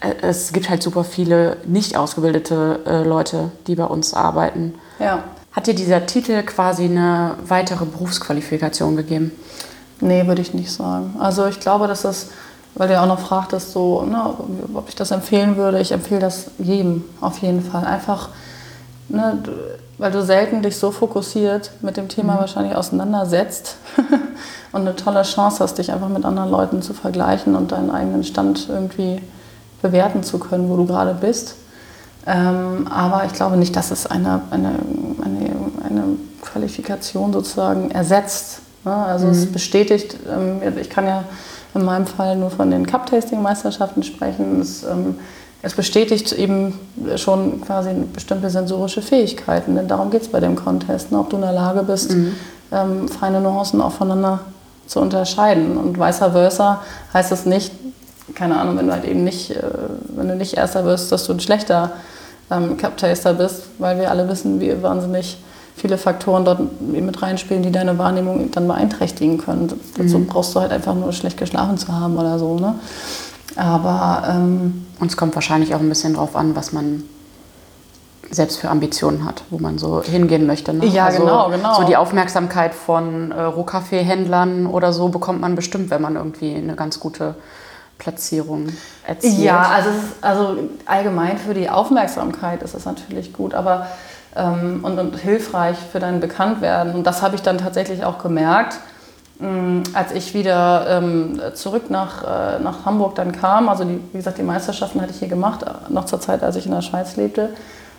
Speaker 2: äh, es gibt halt super viele nicht ausgebildete äh, Leute, die bei uns arbeiten.
Speaker 1: Ja.
Speaker 2: Hat dir dieser Titel quasi eine weitere Berufsqualifikation gegeben?
Speaker 1: Nee, würde ich nicht sagen. Also ich glaube, dass das weil du ja auch noch fragtest, so, ne, ob ich das empfehlen würde. Ich empfehle das jedem auf jeden Fall. Einfach, ne, weil du selten dich so fokussiert mit dem Thema mhm. wahrscheinlich auseinandersetzt und eine tolle Chance hast, dich einfach mit anderen Leuten zu vergleichen und deinen eigenen Stand irgendwie bewerten zu können, wo du gerade bist. Ähm, aber ich glaube nicht, dass es eine, eine, eine, eine Qualifikation sozusagen ersetzt. Ne? Also mhm. es bestätigt, ähm, ich kann ja in meinem Fall nur von den Cup-Tasting-Meisterschaften sprechen. Es, ähm, es, bestätigt eben schon quasi bestimmte sensorische Fähigkeiten, denn darum geht es bei dem Contest, ne? ob du in der Lage bist, mhm. ähm, feine Nuancen auch voneinander zu unterscheiden. Und vice versa heißt es nicht, keine Ahnung, wenn du halt eben nicht, äh, wenn du nicht Erster wirst, dass du ein schlechter ähm, Cup-Taster bist, weil wir alle wissen, wie wahnsinnig viele Faktoren dort mit reinspielen, die deine Wahrnehmung dann beeinträchtigen können. Dazu mhm. brauchst du halt einfach nur schlecht geschlafen zu haben oder so. Ne? Aber ähm,
Speaker 2: und es kommt wahrscheinlich auch ein bisschen drauf an, was man selbst für Ambitionen hat, wo man so hingehen möchte. Ne?
Speaker 1: Ja, also, genau, genau.
Speaker 2: So die Aufmerksamkeit von äh, Rohkaffeehändlern oder so bekommt man bestimmt, wenn man irgendwie eine ganz gute Platzierung erzielt.
Speaker 1: Ja, also, also allgemein für die Aufmerksamkeit ist es natürlich gut, aber und, und, hilfreich für dein Bekanntwerden. Und das habe ich dann tatsächlich auch gemerkt, mm, als ich wieder ähm, zurück nach, äh, nach Hamburg dann kam. Also die, wie gesagt, die Meisterschaften hatte ich hier gemacht, äh, noch zur Zeit, als ich in der Schweiz lebte.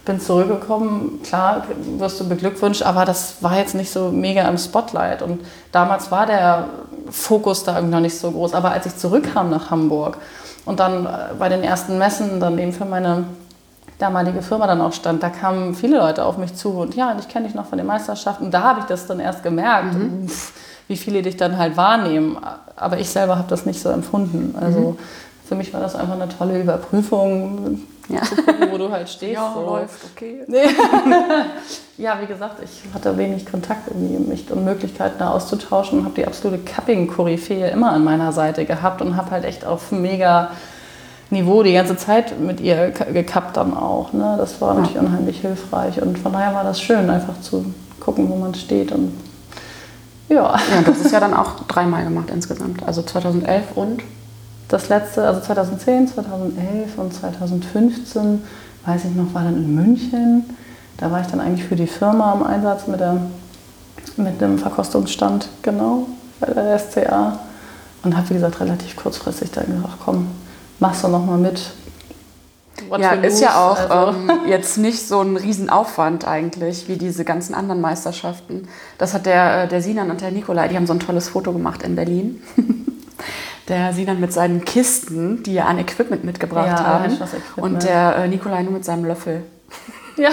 Speaker 1: Bin zurückgekommen, klar wirst du beglückwünscht, aber das war jetzt nicht so mega im Spotlight. Und damals war der Fokus da irgendwie noch nicht so groß. Aber als ich zurückkam nach Hamburg und dann äh, bei den ersten Messen dann eben für meine damalige Firma dann auch stand, da kamen viele Leute auf mich zu und ja, ich kenne dich noch von den Meisterschaften. Da habe ich das dann erst gemerkt, mhm. wie viele dich dann halt wahrnehmen. Aber ich selber habe das nicht so empfunden. Also mhm. für mich war das einfach eine tolle Überprüfung, ja. gucken, wo du halt stehst.
Speaker 2: Ja, so. läuft, okay.
Speaker 1: ja, wie gesagt, ich hatte wenig Kontakt irgendwie mich und Möglichkeiten da auszutauschen und habe die absolute Cupping-Koryphäe immer an meiner Seite gehabt und habe halt echt auf mega Niveau die ganze Zeit mit ihr gekappt dann auch. Ne? Das war natürlich unheimlich hilfreich und von daher war das schön, einfach zu gucken, wo man steht und
Speaker 2: ja. Ja, das ist ja dann auch dreimal gemacht insgesamt, also 2011 und?
Speaker 1: Das letzte, also 2010, 2011 und 2015, weiß ich noch, war dann in München. Da war ich dann eigentlich für die Firma im Einsatz mit, der, mit dem Verkostungsstand, genau, bei der SCA. Und habe, wie gesagt, relativ kurzfristig dann gesagt, komm, machst du noch mal mit.
Speaker 2: What ja, ist ja auch also. ähm, jetzt nicht so ein Riesenaufwand eigentlich, wie diese ganzen anderen Meisterschaften. Das hat der, äh, der Sinan und der Nikolai, die haben so ein tolles Foto gemacht in Berlin. der Sinan mit seinen Kisten, die er an Equipment mitgebracht ja, haben. Und der äh, Nikolai nur mit seinem Löffel.
Speaker 1: Ja.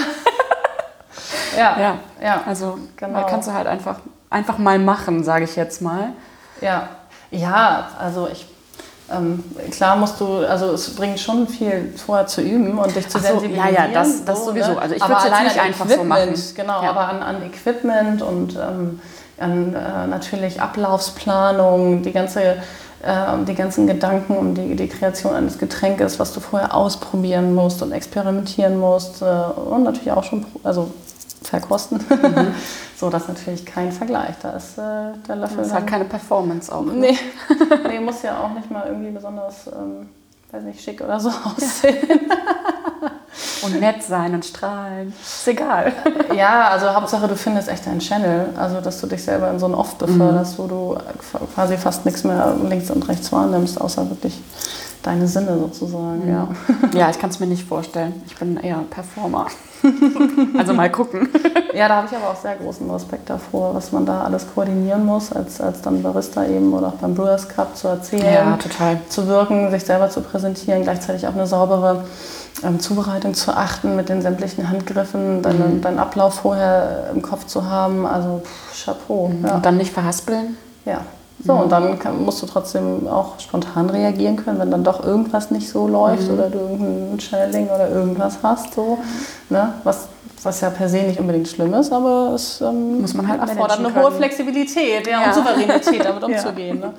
Speaker 1: ja.
Speaker 2: Ja,
Speaker 1: Ja.
Speaker 2: Also
Speaker 1: Genau.
Speaker 2: kannst du halt einfach, einfach mal machen, sage ich jetzt mal.
Speaker 1: Ja, ja, also ich. Ähm, klar musst du, also es bringt schon viel vorher zu üben und dich zu
Speaker 2: so,
Speaker 1: sensibilisieren.
Speaker 2: ja, ja, das- das sowieso. Also ich
Speaker 1: Aber
Speaker 2: würd's jetzt nicht einfach so machen.
Speaker 1: Equipment, Genau,
Speaker 2: Ja.
Speaker 1: aber an, an Equipment und ähm, an äh, natürlich Ablaufsplanung, die ganze ähm, die ganzen Gedanken um die, die Kreation eines Getränkes, was du vorher ausprobieren musst und experimentieren musst äh, und natürlich auch schon also verkosten.
Speaker 2: Mhm.
Speaker 1: so, das ist natürlich kein Vergleich. Da ist äh, der Löffel.
Speaker 2: Das ist halt keine Performance auch. Ne?
Speaker 1: Nee. nee, muss ja auch nicht mal irgendwie besonders, ähm, weiß nicht, schick oder so aussehen.
Speaker 2: Und nett sein und strahlen. Ist egal.
Speaker 1: Ja, also Hauptsache du findest echt deinen Channel. Also dass du dich selber in so ein Off beförderst, wo du quasi fast nichts mehr links und rechts wahrnimmst, außer wirklich deine Sinne sozusagen. Ja.
Speaker 2: Ja, ich kann es mir nicht vorstellen. Ich bin eher Performer. Also mal gucken.
Speaker 1: ja, da habe ich aber auch sehr großen Respekt davor, was man da alles koordinieren muss, als, als dann Barista eben oder auch beim Brewers Cup zu erzählen.
Speaker 2: total.
Speaker 1: zu wirken, sich selber zu präsentieren, gleichzeitig auf eine saubere ähm, Zubereitung zu achten mit den sämtlichen Handgriffen, deinen, deinen Ablauf vorher im Kopf zu haben. Also pff, Chapeau. Ja.
Speaker 2: Und dann nicht verhaspeln.
Speaker 1: ja. So, und dann kann, musst du trotzdem auch spontan reagieren können, wenn dann doch irgendwas nicht so läuft oder du irgendein Channeling oder irgendwas hast. So, ne? was, was ja per se nicht unbedingt schlimm ist, aber es ähm,
Speaker 2: Muss man halt
Speaker 1: erfordert eine hohe. Flexibilität ja,
Speaker 2: Ja.
Speaker 1: und Souveränität, damit
Speaker 2: Ja.
Speaker 1: umzugehen. Ne?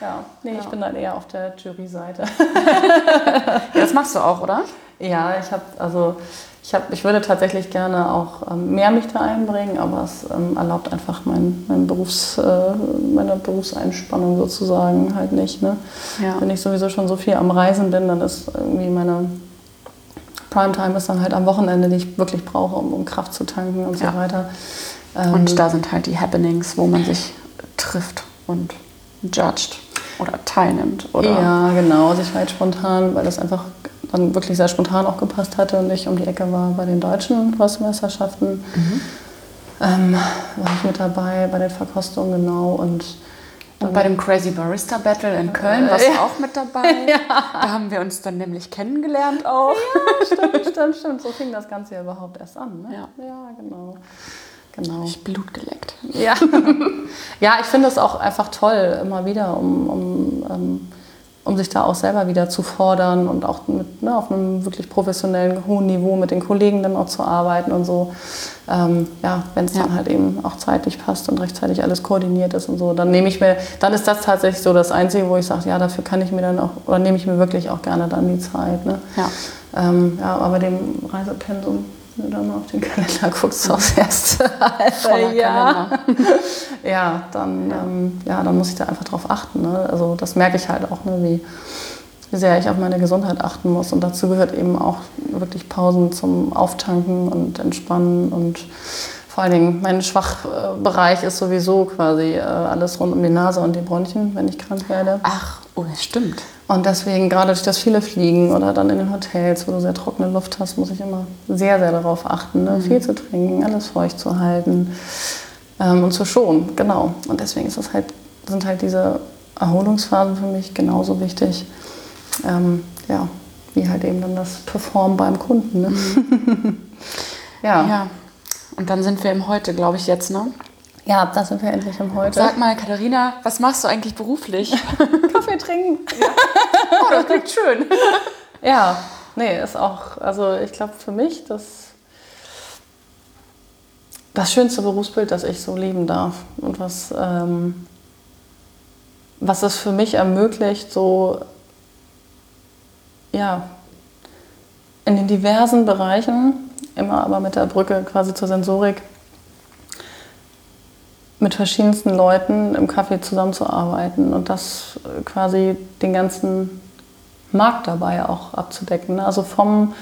Speaker 1: Ja, nee, ich bin dann eher auf der Jury-Seite.
Speaker 2: Ja, das machst du auch, oder?
Speaker 1: Ja, ich habe also ich habe ich würde tatsächlich gerne auch ähm, mehr mich da einbringen, aber es ähm, erlaubt einfach mein, mein Berufs, äh, meine Berufseinspannung sozusagen halt nicht. Ne?
Speaker 2: Ja.
Speaker 1: Wenn ich sowieso schon so viel am Reisen bin, dann ist irgendwie meine Primetime ist dann halt am Wochenende, die ich wirklich brauche, um, um Kraft zu tanken und
Speaker 2: Ja.
Speaker 1: so weiter. Ähm,
Speaker 2: Und da sind halt die Happenings, wo man sich trifft und judged oder teilnimmt. Oder
Speaker 1: Ja, genau. Ich war jetzt spontan, weil das einfach dann wirklich sehr spontan auch gepasst hatte und ich um die Ecke war bei den deutschen Röstmeisterschaften. Ähm, war ich mit dabei bei den Verkostungen, genau. Und
Speaker 2: Und bei dem Crazy Barista Battle in Köln warst du auch mit dabei. Da haben wir uns dann nämlich kennengelernt auch.
Speaker 1: stimmt, stimmt, stimmt. So fing das Ganze ja überhaupt erst an. Ne?
Speaker 2: Ja.
Speaker 1: ja, genau. Genau.
Speaker 2: Ich Blut geleckt.
Speaker 1: Ja, ja ich finde es auch einfach toll, immer wieder, um, um, ähm, um sich da auch selber wieder zu fordern und auch mit, ne, auf einem wirklich professionellen, hohen Niveau mit den Kollegen dann auch zu arbeiten und so. Ähm, ja, wenn es
Speaker 2: Ja.
Speaker 1: dann halt eben auch zeitlich passt und rechtzeitig alles koordiniert ist und so, dann nehme ich mir, dann ist das tatsächlich so das Einzige, wo ich sage, ja, dafür kann ich mir dann auch, oder nehme ich mir wirklich auch gerne dann die Zeit. Ne?
Speaker 2: Ja.
Speaker 1: Ähm, ja, aber dem Reisepensum, wenn du dann auf den Kalender guckst, aufs erste
Speaker 2: Voller
Speaker 1: Jahr. Ja, dann, ja. Ähm, ja, dann muss ich da einfach drauf achten. Ne? Also das merke ich halt auch, ne? wie, wie sehr ich auf meine Gesundheit achten muss. Und dazu gehört eben auch wirklich Pausen zum Auftanken und Entspannen. Und vor allen Dingen mein Schwachbereich ist sowieso quasi äh, alles rund um die Nase und die Bronchien, wenn ich krank werde.
Speaker 2: Ach, oh, das stimmt.
Speaker 1: Und deswegen, gerade durch das viele Fliegen oder dann in den Hotels, wo du sehr trockene Luft hast, muss ich immer sehr, sehr darauf achten, ne? viel zu trinken, alles feucht zu halten ähm, und zu schonen, genau. Und deswegen ist das halt, sind halt diese Erholungsphasen für mich genauso wichtig, ähm, ja, wie halt eben dann das Performen beim Kunden. Ne? ja. ja.
Speaker 2: Ja. Und dann sind wir im Heute, glaube ich, jetzt, ne?
Speaker 1: Da sind wir endlich im Heute.
Speaker 2: Sag mal, Katharina, was machst du eigentlich beruflich?
Speaker 1: Kaffee trinken.
Speaker 2: Oh, das klingt schön.
Speaker 1: Ja, nee, ist auch, also ich glaube für mich das, das schönste Berufsbild, das ich so leben darf und was, ähm, was es für mich ermöglicht, so, ja, in den diversen Bereichen, immer aber mit der Brücke quasi zur Sensorik, mit verschiedensten Leuten im Café zusammenzuarbeiten und das äh, quasi den ganzen Markt dabei auch abzudecken. ne? Also vom,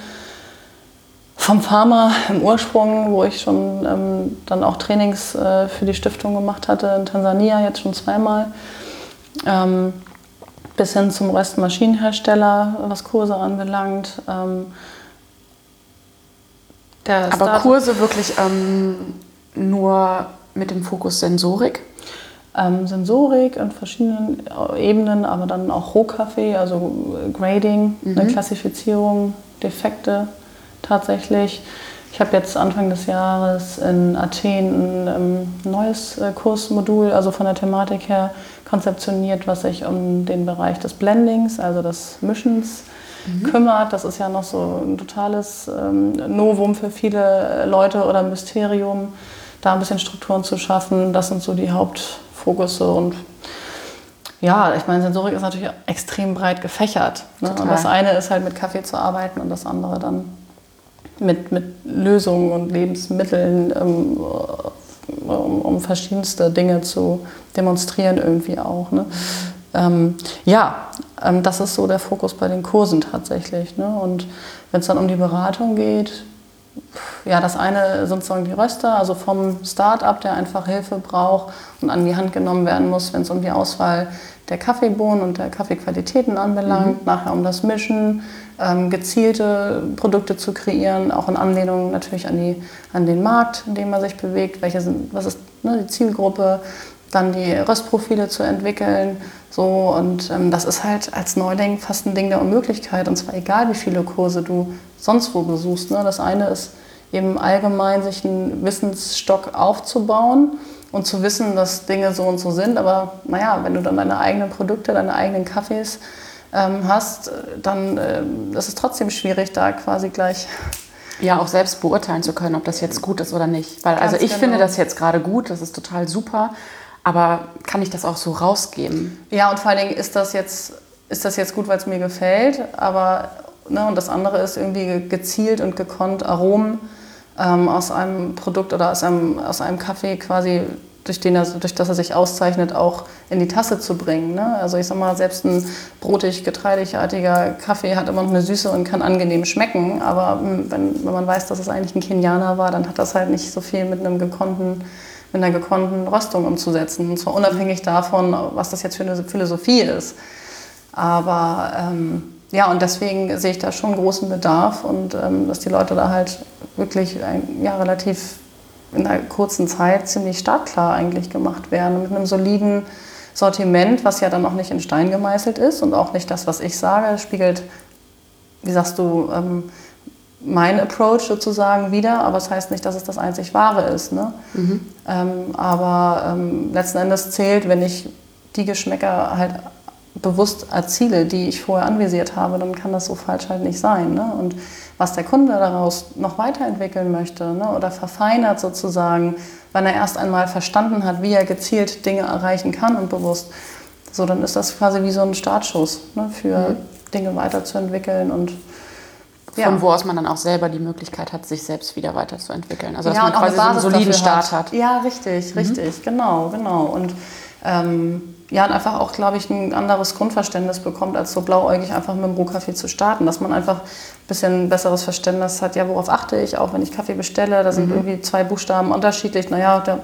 Speaker 1: vom Pharma im Ursprung, wo ich schon ähm, dann auch Trainings äh, für die Stiftung gemacht hatte in Tansania, jetzt schon zweimal, ähm, bis hin zum Röstmaschinenhersteller, was Kurse anbelangt. Ähm,
Speaker 2: Aber Kurse wirklich ähm, nur mit dem Fokus Sensorik?
Speaker 1: ähm, Sensorik in verschiedenen Ebenen, aber dann auch Rohkaffee, also äh, Grading, eine Klassifizierung, Defekte tatsächlich. Ich habe jetzt Anfang des Jahres in Athen ein ähm, neues äh, Kursmodul, also von der Thematik her konzeptioniert, was sich um den Bereich des Blendings, also des Mischens, mhm. kümmert. Das ist ja noch so ein totales ähm, Novum für viele Leute oder Mysterium, da ein bisschen Strukturen zu schaffen. Das sind so die Hauptfokusse und ja, ich meine, Sensorik ist natürlich extrem breit gefächert. Ne? Und das eine ist halt mit Kaffee zu arbeiten und das andere dann mit, mit Lösungen und Lebensmitteln, ähm, um, um, verschiedenste Dinge zu demonstrieren irgendwie auch. Ne? Ähm, ja, ähm, das ist so der Fokus bei den Kursen tatsächlich. Ne? Und wenn es dann um die Beratung geht, ja, das eine sind sozusagen die Röster, also vom Start-up, der einfach Hilfe braucht und an die Hand genommen werden muss, wenn es um die Auswahl der Kaffeebohnen und der Kaffeequalitäten anbelangt, mhm. nachher um das Mischen, ähm, gezielte Produkte zu kreieren, auch in Anlehnung natürlich an, die, an den Markt, in dem man sich bewegt, welche sind, was ist ne, die Zielgruppe, dann die Röstprofile zu entwickeln. So, und ähm, das ist halt als Neuling fast ein Ding der Unmöglichkeit. Und zwar egal, wie viele Kurse du sonst wo besuchst. Ne? Das eine ist eben allgemein, sich einen Wissensstock aufzubauen und zu wissen, dass Dinge so und so sind. Aber naja, wenn du dann deine eigenen Produkte, deine eigenen Kaffees ähm, hast, dann äh, ist es trotzdem schwierig, da quasi gleich
Speaker 2: ja, auch selbst beurteilen zu können, ob das jetzt gut ist oder nicht. Weil also ich genau. finde das jetzt gerade gut, das ist total super. Aber kann ich das auch so rausgeben?
Speaker 1: Ja, und vor allen Dingen ist das jetzt, ist das jetzt gut, weil es mir gefällt. Aber, ne, und das andere ist irgendwie gezielt und gekonnt Aromen ähm, aus einem Produkt oder aus einem, aus einem Kaffee quasi durch, den er, durch das er sich auszeichnet, auch in die Tasse zu bringen. Ne? Also ich sag mal, selbst ein brotig, getreidigartiger Kaffee hat immer noch eine Süße und kann angenehm schmecken. Aber hm, wenn, wenn man weiß, dass es eigentlich ein Kenianer war, dann hat das halt nicht so viel mit einem gekonnten mit einer gekonnten Röstung umzusetzen. Und zwar unabhängig davon, was das jetzt für eine Philosophie ist. Aber ähm, ja, und deswegen sehe ich da schon großen Bedarf und ähm, dass die Leute da halt wirklich ein, ja, relativ in einer kurzen Zeit ziemlich startklar eigentlich gemacht werden. Mit einem soliden Sortiment, was ja dann auch nicht in Stein gemeißelt ist und auch nicht das, was ich sage, spiegelt, wie sagst du, ähm, mein Approach sozusagen wieder, aber es das heißt nicht, dass es das einzig wahre ist. Ne? Mhm. Ähm, aber ähm, letzten Endes zählt, wenn ich die Geschmäcker halt bewusst erziele, die ich vorher anvisiert habe, dann kann das so falsch halt nicht sein. Ne? Und was der Kunde daraus noch weiterentwickeln möchte ne? oder verfeinert sozusagen, wenn er erst einmal verstanden hat, wie er gezielt Dinge erreichen kann und bewusst, so dann ist das quasi wie so ein Startschuss ne? für mhm. Dinge weiterzuentwickeln und
Speaker 2: ja. von wo aus man dann auch selber die Möglichkeit hat, sich selbst wieder weiterzuentwickeln. Also dass ja, man quasi so einen soliden Start hat. hat.
Speaker 1: Ja, richtig, mhm. richtig, genau, genau. Und ähm, ja, und einfach auch, glaube ich, ein anderes Grundverständnis bekommt, als so blauäugig einfach mit dem Rohkaffee zu starten. Dass man einfach ein bisschen besseres Verständnis hat, ja, worauf achte ich, auch wenn ich Kaffee bestelle, da sind mhm. irgendwie zwei Buchstaben unterschiedlich. Naja, der,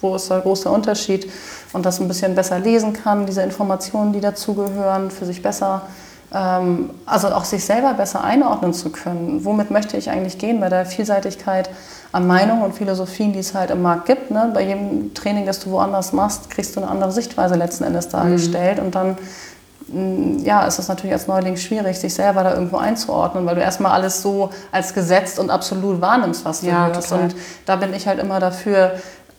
Speaker 1: wo ist der große Unterschied? Und das ein bisschen besser lesen kann, diese Informationen, die dazugehören, für sich besser also auch sich selber besser einordnen zu können. Womit möchte ich eigentlich gehen bei der Vielseitigkeit an Meinungen und Philosophien, die es halt im Markt gibt. Ne? Bei jedem Training, das du woanders machst, kriegst du eine andere Sichtweise letzten Endes dargestellt mhm. und dann mm, ja, ist es natürlich als Neuling schwierig, sich selber da irgendwo einzuordnen, weil du erstmal alles so als gesetzt und absolut wahrnimmst, was du ja, hörst. Und da bin ich halt immer dafür,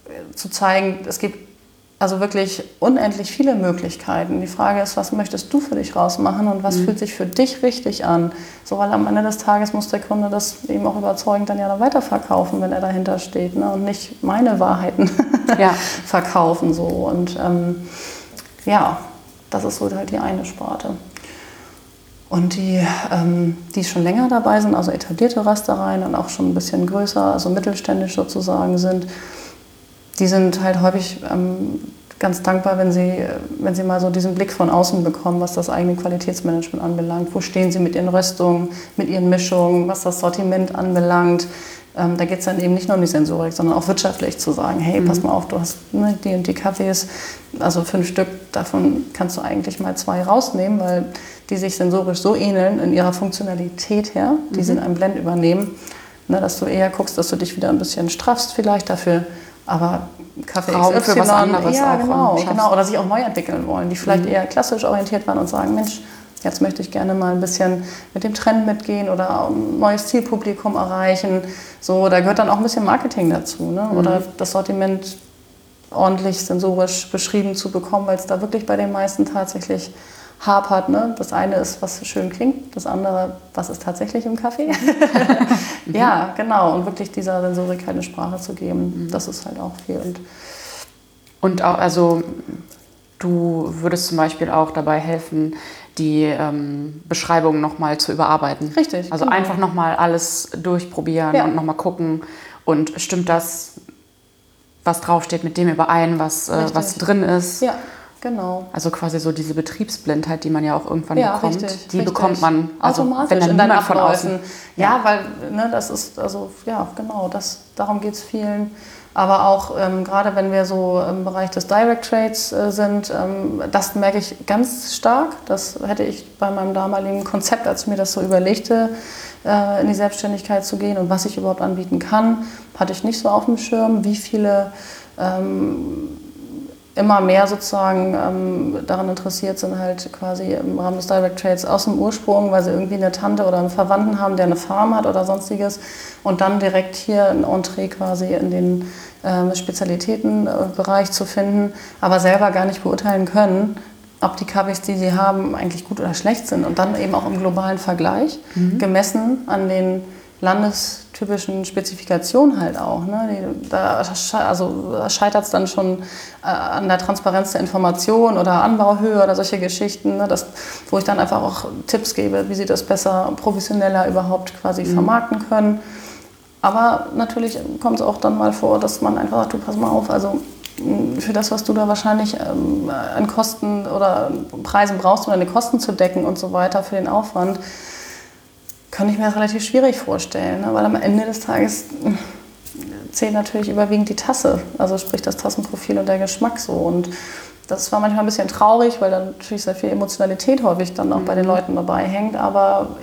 Speaker 1: äh, zu zeigen, es gibt also wirklich unendlich viele Möglichkeiten. Die Frage ist, was möchtest du für dich rausmachen und was mhm. fühlt sich für dich richtig an? So, weil am Ende des Tages muss der Kunde das eben auch überzeugend dann ja dann weiterverkaufen, wenn er dahinter steht ne? und nicht meine Wahrheiten ja. verkaufen. So. Und ähm, ja, das ist so halt die eine Sparte. Und die, ähm, die schon länger dabei sind, also etablierte Rastereien und auch schon ein bisschen größer, also mittelständisch sozusagen sind, die sind halt häufig ähm, ganz dankbar, wenn sie, wenn sie mal so diesen Blick von außen bekommen, was das eigene Qualitätsmanagement anbelangt. Wo stehen sie mit ihren Röstungen, mit ihren Mischungen, was das Sortiment anbelangt. Ähm, da geht es dann eben nicht nur um die Sensorik, sondern auch wirtschaftlich zu sagen, hey, mhm. pass mal auf, du hast ne, die und die Kaffees, also fünf Stück, davon kannst du eigentlich mal zwei rausnehmen, weil die sich sensorisch so ähneln in ihrer Funktionalität her, die mhm. sie in einem Blend übernehmen, ne, dass du eher guckst, dass du dich wieder ein bisschen straffst vielleicht dafür aber Kaffee Raum XY, für was anderes ja, auch genau, genau, oder sich auch neu entwickeln wollen, die vielleicht mhm. eher klassisch orientiert waren und sagen, Mensch, jetzt möchte ich gerne mal ein bisschen mit dem Trend mitgehen oder ein neues Zielpublikum erreichen. So, da gehört dann auch ein bisschen Marketing dazu. Ne? Oder mhm. das Sortiment ordentlich sensorisch beschrieben zu bekommen, weil es da wirklich bei den meisten tatsächlich hapert. Ne? Das eine ist, was schön klingt, das andere, was ist tatsächlich im Kaffee. ja, genau. Und wirklich dieser Sensorik halt eine Sprache zu geben, mhm. das ist halt auch viel. Und,
Speaker 2: und auch, also du würdest zum Beispiel auch dabei helfen, die ähm, Beschreibung nochmal zu überarbeiten.
Speaker 1: Richtig.
Speaker 2: Also genau. einfach nochmal alles durchprobieren ja. und nochmal gucken. Und stimmt das, was draufsteht, mit dem überein, was, äh, was drin ist?
Speaker 1: Ja. Genau.
Speaker 2: Also quasi so diese Betriebsblindheit, die man ja auch irgendwann ja, bekommt, richtig, die richtig. bekommt man
Speaker 1: also automatisch wenn dann in von außen. Ja, ja, weil ne, das ist also ja genau, das darum geht es vielen. Aber auch ähm, gerade wenn wir so im Bereich des Direct Trades äh, sind, ähm, das merke ich ganz stark. Das hätte ich bei meinem damaligen Konzept, als ich mir das so überlegte, äh, in die Selbstständigkeit zu gehen und was ich überhaupt anbieten kann, hatte ich nicht so auf dem Schirm, wie viele ähm, immer mehr sozusagen ähm, daran interessiert sind, halt quasi im Rahmen des Direct Trades aus dem Ursprung, weil sie irgendwie eine Tante oder einen Verwandten haben, der eine Farm hat oder sonstiges und dann direkt hier ein Entree quasi in den ähm, Spezialitätenbereich zu finden, aber selber gar nicht beurteilen können, ob die Kaffees, die sie haben, eigentlich gut oder schlecht sind und dann eben auch im globalen Vergleich, mhm. gemessen an den landestypischen Spezifikationen halt auch. Ne? Da also scheitert es dann schon äh, an der Transparenz der Information oder Anbauhöhe oder solche Geschichten, ne? das, wo ich dann einfach auch Tipps gebe, wie sie das besser, professioneller überhaupt quasi mhm. vermarkten können. Aber natürlich kommt es auch dann mal vor, dass man einfach sagt, du pass mal auf, also für das, was du da wahrscheinlich ähm, an Kosten oder Preisen brauchst, um deine Kosten zu decken und so weiter für den Aufwand, kann ich mir das relativ schwierig vorstellen, ne? weil am Ende des Tages hm, zählt natürlich überwiegend die Tasse, also sprich das Tassenprofil und der Geschmack so. Und das war manchmal ein bisschen traurig, weil dann natürlich sehr viel Emotionalität häufig dann auch mhm. bei den mhm. Leuten dabei hängt. Aber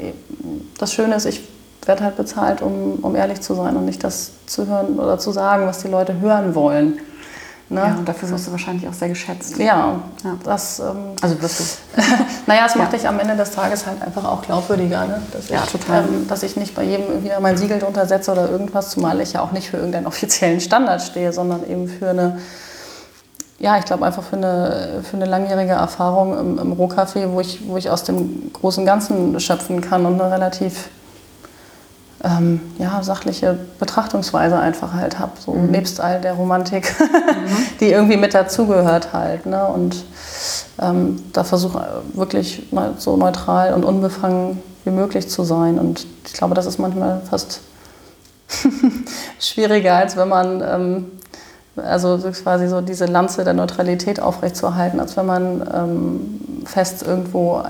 Speaker 1: das Schöne ist, ich werde halt bezahlt, um, um ehrlich zu sein und nicht das zu hören oder zu sagen, was die Leute hören wollen.
Speaker 2: Ne? Ja, und dafür wirst du wahrscheinlich auch sehr geschätzt.
Speaker 1: Ja, ja. das. Ähm,
Speaker 2: also wirst du.
Speaker 1: naja, es macht ja. dich am Ende des Tages halt einfach auch glaubwürdiger, ne?
Speaker 2: dass, ja, ich, total. Ähm,
Speaker 1: dass ich nicht bei jedem wieder mein Siegel drunter setze oder irgendwas, zumal ich ja auch nicht für irgendeinen offiziellen Standard stehe, sondern eben für eine. Ja, ich glaube einfach für eine, für eine langjährige Erfahrung im, im Rohkaffee, wo ich, wo ich aus dem großen Ganzen schöpfen kann und eine relativ ähm, ja, sachliche Betrachtungsweise einfach halt habe, so mhm. nebst all der Romantik, mhm. die irgendwie mit dazugehört halt. Ne? Und ähm, da versuche wirklich so neutral und unbefangen wie möglich zu sein. Und ich glaube, das ist manchmal fast schwieriger, als wenn man ähm, also quasi so diese Lanze der Neutralität aufrechtzuerhalten, als wenn man ähm, fest irgendwo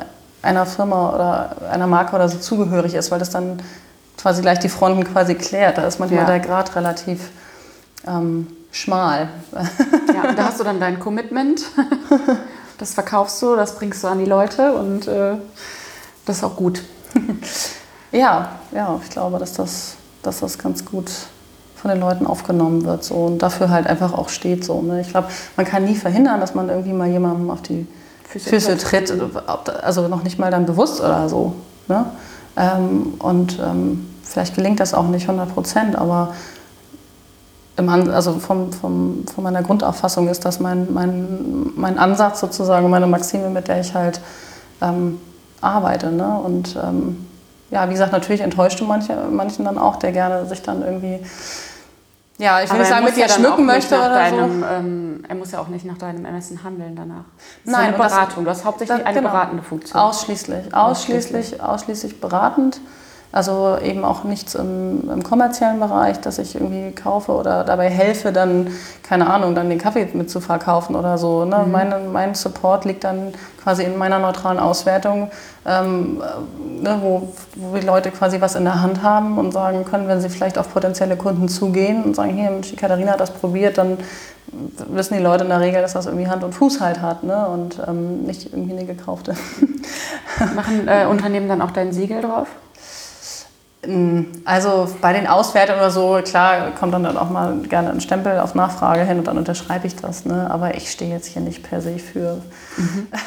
Speaker 1: einer Firma oder einer Marke oder so zugehörig ist, weil das dann quasi gleich die Fronten quasi klärt. Da ist manchmal ja. der Grad relativ ähm, schmal.
Speaker 2: Ja, da hast du dann dein Commitment. Das verkaufst du, das bringst du an die Leute und äh, das ist auch gut.
Speaker 1: Ja, ja, ich glaube, dass das, dass das ganz gut von den Leuten aufgenommen wird so, und dafür halt einfach auch steht. So, ne? Ich glaube, man kann nie verhindern, dass man irgendwie mal jemandem auf die Füße, Füße tritt, also noch nicht mal dann bewusst oder so. Ne? Ähm, und ähm, vielleicht gelingt das auch nicht 100 Prozent, aber im, also vom, vom, von meiner Grundauffassung ist das mein, mein, mein Ansatz sozusagen, meine Maxime, mit der ich halt ähm, arbeite. Ne? Und ähm, ja, wie gesagt, natürlich enttäuscht du manche, manchen dann auch, der gerne sich dann irgendwie
Speaker 2: ja, ich will nicht sagen, mit dir ja schmücken möchte oder deinem, so. Ähm, er muss ja auch nicht nach deinem Ermessen handeln danach.
Speaker 1: Das Nein,
Speaker 2: ist eine Beratung. Das, du hast hauptsächlich das, eine genau. beratende Funktion.
Speaker 1: Ausschließlich, ausschließlich, ausschließlich beratend. Also eben auch nichts im, im, kommerziellen Bereich, dass ich irgendwie kaufe oder dabei helfe, dann, keine Ahnung, dann den Kaffee mit zu verkaufen oder so. Ne? Mhm. Mein, mein Support liegt dann quasi in meiner neutralen Auswertung, ähm, ne, wo, wo die Leute quasi was in der Hand haben und sagen können, wenn sie vielleicht auf potenzielle Kunden zugehen und sagen, hier, die Katharina hat das probiert, dann wissen die Leute in der Regel, dass das irgendwie Hand und Fuß halt hat ne? und ähm, nicht irgendwie eine gekaufte.
Speaker 2: Machen äh, Unternehmen dann auch dein Siegel drauf?
Speaker 1: Also bei den Auswertungen oder so, klar, kommt dann, dann auch mal gerne ein Stempel auf Nachfrage hin und dann unterschreibe ich das. Ne? Aber ich stehe jetzt hier nicht per se für. Mhm.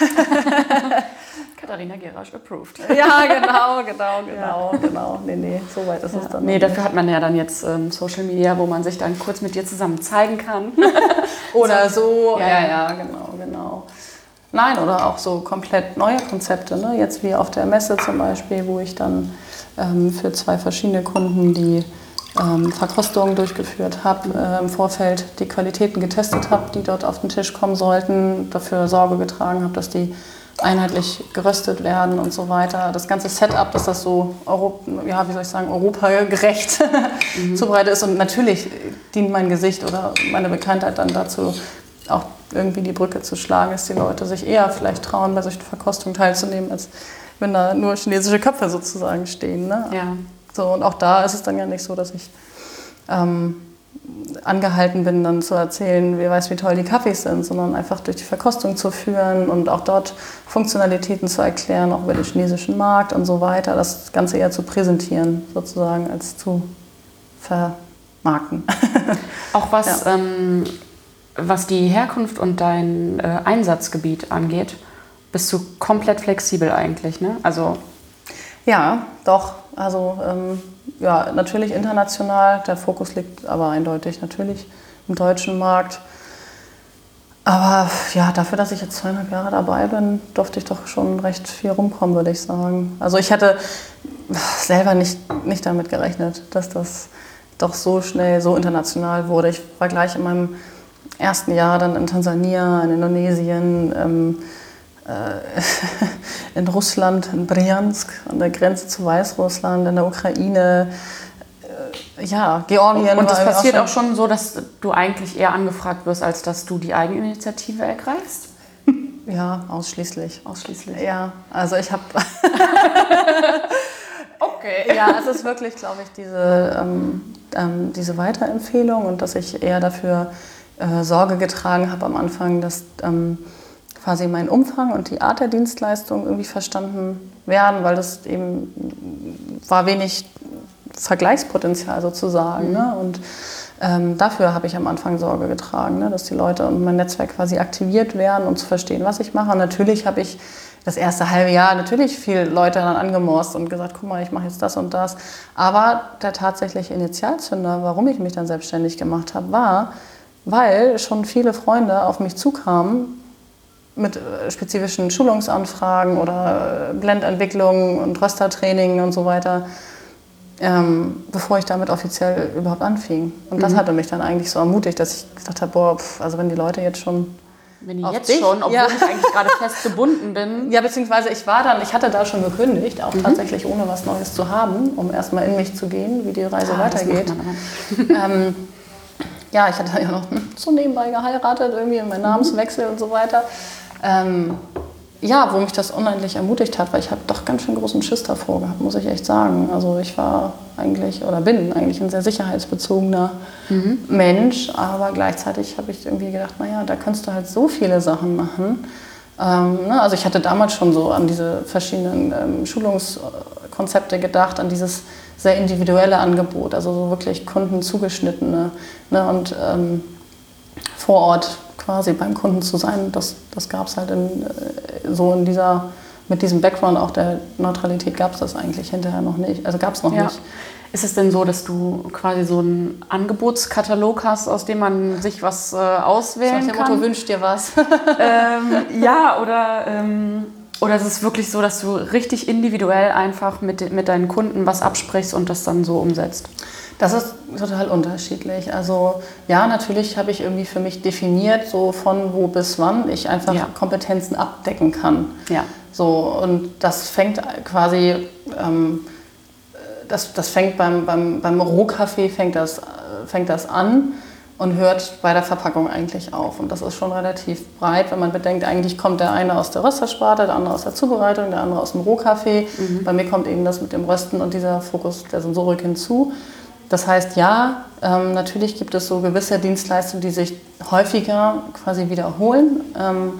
Speaker 2: Katharina Gerasch approved.
Speaker 1: Ja, genau, genau, genau, ja. genau. Nee, nee, so weit ist ja. es dann.
Speaker 2: Nee, dafür hat man ja dann jetzt ähm, Social Media, wo man sich dann kurz mit dir zusammen zeigen kann.
Speaker 1: oder so. Ja, ja, ja, genau, genau. Nein, oder auch so komplett neue Konzepte. Ne? Jetzt wie auf der Messe zum Beispiel, wo ich dann für zwei verschiedene Kunden die ähm, Verkostungen durchgeführt habe, äh, im Vorfeld die Qualitäten getestet habe, die dort auf den Tisch kommen sollten, dafür Sorge getragen habe, dass die einheitlich geröstet werden und so weiter. Das ganze Setup, dass das so Euro, ja, wie soll ich sagen, europagerecht mhm. zubereitet ist. Und natürlich dient mein Gesicht oder meine Bekanntheit dann dazu, auch irgendwie die Brücke zu schlagen, dass die Leute sich eher vielleicht trauen, bei solchen Verkostungen teilzunehmen, als wenn da nur chinesische Köpfe sozusagen stehen. Ne?
Speaker 2: Ja.
Speaker 1: So, und auch da ist es dann ja nicht so, dass ich ähm, angehalten bin, dann zu erzählen, wer weiß, wie toll die Kaffees sind, sondern einfach durch die Verkostung zu führen und auch dort Funktionalitäten zu erklären, auch über den chinesischen Markt und so weiter, das Ganze eher zu präsentieren, sozusagen, als zu vermarkten.
Speaker 2: Auch was, ja. ähm, was die Herkunft und dein äh, Einsatzgebiet angeht, bist du komplett flexibel eigentlich, ne? Also
Speaker 1: ja, doch. Also ähm, ja, natürlich international. Der Fokus liegt aber eindeutig natürlich im deutschen Markt. Aber ja, dafür, dass ich jetzt zweieinhalb Jahre dabei bin, durfte ich doch schon recht viel rumkommen, würde ich sagen. Also ich hätte selber nicht, nicht damit gerechnet, dass das doch so schnell so international wurde. Ich war gleich in meinem ersten Jahr dann in Tansania, in Indonesien, ähm, äh, in Russland, in Bryansk, an der Grenze zu Weißrussland, in der Ukraine, äh, ja, Georgien.
Speaker 2: Und es passiert auch schon, auch schon so, dass du eigentlich eher angefragt wirst, als dass du die Eigeninitiative ergreifst?
Speaker 1: Ja, ausschließlich.
Speaker 2: Ausschließlich.
Speaker 1: Ja, also ich habe.
Speaker 2: okay.
Speaker 1: Ja, es ist wirklich, glaube ich, diese, ähm, ähm, diese Weiterempfehlung und dass ich eher dafür äh, Sorge getragen habe am Anfang, dass. Ähm, quasi mein Umfang und die Art der Dienstleistung irgendwie verstanden werden, weil das eben war wenig Vergleichspotenzial sozusagen. Mhm. Ne? Und ähm, dafür habe ich am Anfang Sorge getragen, ne? dass die Leute und mein Netzwerk quasi aktiviert werden, um zu verstehen, was ich mache. Und natürlich habe ich das erste halbe Jahr natürlich viele Leute dann angemorst und gesagt, guck mal, ich mache jetzt das und das. Aber der tatsächliche Initialzünder, warum ich mich dann selbstständig gemacht habe, war, weil schon viele Freunde auf mich zukamen mit äh, spezifischen Schulungsanfragen oder äh, Blendentwicklung und Röstertraining und so weiter, ähm, bevor ich damit offiziell überhaupt anfing. Und das mhm. hatte mich dann eigentlich so ermutigt, dass ich gedacht habe, boah, pf, also wenn die Leute jetzt schon
Speaker 2: wenn die jetzt dich, schon, obwohl ja. ich eigentlich gerade fest gebunden bin.
Speaker 1: Ja, beziehungsweise ich war dann, ich hatte da schon gekündigt, auch mhm. tatsächlich ohne was Neues zu haben, um erstmal in mich zu gehen, wie die Reise ah, weitergeht. ähm, ja, ich hatte ja noch so nebenbei geheiratet, irgendwie in meinen Namenswechsel und so weiter. Ähm, ja, wo mich das unendlich ermutigt hat, weil ich habe doch ganz schön großen Schiss davor gehabt, muss ich echt sagen. Also ich war eigentlich oder bin eigentlich ein sehr sicherheitsbezogener mhm. Mensch, aber gleichzeitig habe ich irgendwie gedacht, naja, da kannst du halt so viele Sachen machen. Ähm, ne? Also ich hatte damals schon so an diese verschiedenen ähm, Schulungskonzepte gedacht, an dieses sehr individuelle Angebot, also so wirklich kundenzugeschnittene ne? und ähm, vor Ort quasi beim Kunden zu sein, das, das gab es halt in, äh, so in dieser, mit diesem Background auch der Neutralität gab es das eigentlich hinterher noch nicht. Also gab es noch ja. nicht.
Speaker 2: Ist es denn so, dass du quasi so einen Angebotskatalog hast, aus dem man sich was äh, auswählen kann?
Speaker 1: Motto, wünscht dir was?
Speaker 2: ähm, ja, oder, ähm, oder ist es wirklich so, dass du richtig individuell einfach mit, mit deinen Kunden was absprichst und das dann so umsetzt?
Speaker 1: Das ist total unterschiedlich. Also ja, natürlich habe ich irgendwie für mich definiert, so von wo bis wann ich einfach ja. Kompetenzen abdecken kann.
Speaker 2: Ja.
Speaker 1: So, und das fängt quasi, ähm, das, das fängt beim, beim, beim Rohkaffee fängt das, fängt das an und hört bei der Verpackung eigentlich auf. Und das ist schon relativ breit, wenn man bedenkt, eigentlich kommt der eine aus der Röstersparte, der andere aus der Zubereitung, der andere aus dem Rohkaffee. Mhm. Bei mir kommt eben das mit dem Rösten und dieser Fokus der Sensorik hinzu. Das heißt, ja, ähm, natürlich gibt es so gewisse Dienstleistungen, die sich häufiger quasi wiederholen ähm,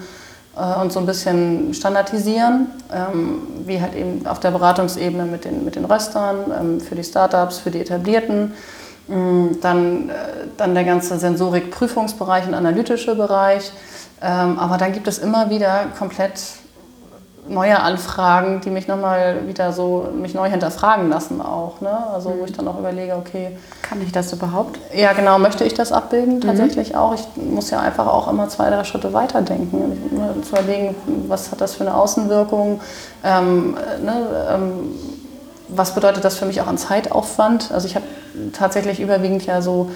Speaker 1: äh, und so ein bisschen standardisieren, ähm, wie halt eben auf der Beratungsebene mit den, mit den Röstern, ähm, für die Startups, für die Etablierten. Mm, dann, äh, dann der ganze Sensorik-Prüfungsbereich und analytische Bereich. Ähm, aber dann gibt es immer wieder komplett neue Anfragen, die mich nochmal wieder so mich neu hinterfragen lassen auch. Ne? Also wo ich dann auch überlege, okay.
Speaker 2: Kann ich das überhaupt?
Speaker 1: Ja, genau, möchte ich das abbilden tatsächlich mhm. auch. Ich muss ja einfach auch immer zwei, drei Schritte weiterdenken. Ne, zu überlegen, was hat das für eine Außenwirkung, ähm, ne, ähm, was bedeutet das für mich auch an Zeitaufwand. Also ich habe tatsächlich überwiegend ja so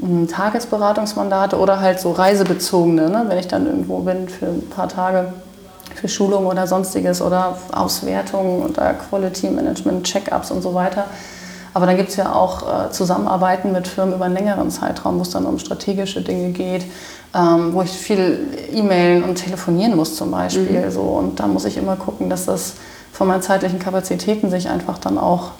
Speaker 1: hm, Tagesberatungsmandate oder halt so reisebezogene, ne? wenn ich dann irgendwo bin für ein paar Tage für Schulung oder sonstiges oder Auswertungen oder Quality Management, Check-ups und so weiter. Aber dann gibt es ja auch äh, Zusammenarbeiten mit Firmen über einen längeren Zeitraum, wo es dann um strategische Dinge geht, ähm, wo ich viel E-Mailen und telefonieren muss zum Beispiel. Mhm. So. Und da muss ich immer gucken, dass das von meinen zeitlichen Kapazitäten sich einfach dann auch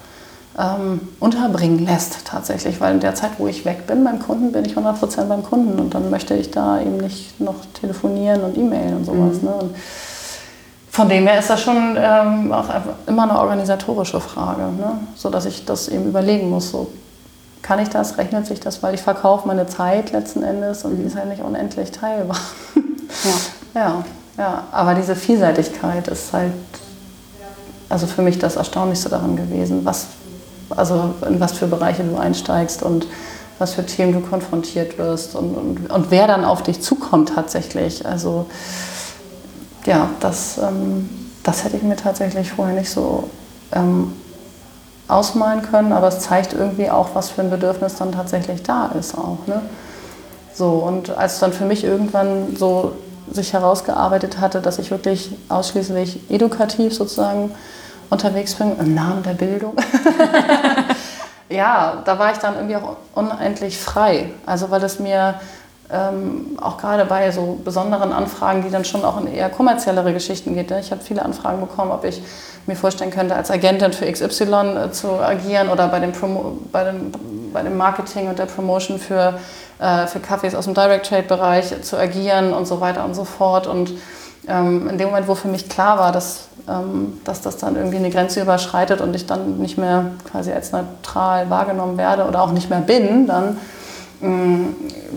Speaker 1: ähm, unterbringen lässt tatsächlich. Weil in der Zeit, wo ich weg bin beim Kunden, bin ich 100% beim Kunden und dann möchte ich da eben nicht noch telefonieren und E-Mailen und sowas. Mhm. Ne? Und von dem her ist das schon ähm, auch immer eine organisatorische Frage, ne? so dass ich das eben überlegen muss. So, kann ich das, rechnet sich das, weil ich verkaufe meine Zeit letzten Endes und die ist halt nicht unendlich teilbar. Ja. ja, ja, aber diese Vielseitigkeit ist halt also für mich das Erstaunlichste daran gewesen, was, also in was für Bereiche du einsteigst und was für Themen du konfrontiert wirst und, und, und wer dann auf dich zukommt tatsächlich. Also ja, das, ähm, das hätte ich mir tatsächlich vorher nicht so ähm, ausmalen können, aber es zeigt irgendwie auch, was für ein Bedürfnis dann tatsächlich da ist auch. Ne? So, und als dann für mich irgendwann so sich herausgearbeitet hatte, dass ich wirklich ausschließlich edukativ sozusagen unterwegs bin, im Namen der Bildung, ja, da war ich dann irgendwie auch unendlich frei. Also weil es mir ähm, auch gerade bei so besonderen Anfragen, die dann schon auch in eher kommerziellere Geschichten geht. Ne? Ich habe viele Anfragen bekommen, ob ich mir vorstellen könnte, als Agentin für XY äh, zu agieren oder bei dem, Promo bei, dem, bei dem Marketing und der Promotion für, äh, für Kaffees aus dem Direct Trade Bereich zu agieren und so weiter und so fort. Und ähm, in dem Moment, wo für mich klar war, dass, ähm, dass das dann irgendwie eine Grenze überschreitet und ich dann nicht mehr quasi als neutral wahrgenommen werde oder auch nicht mehr bin, dann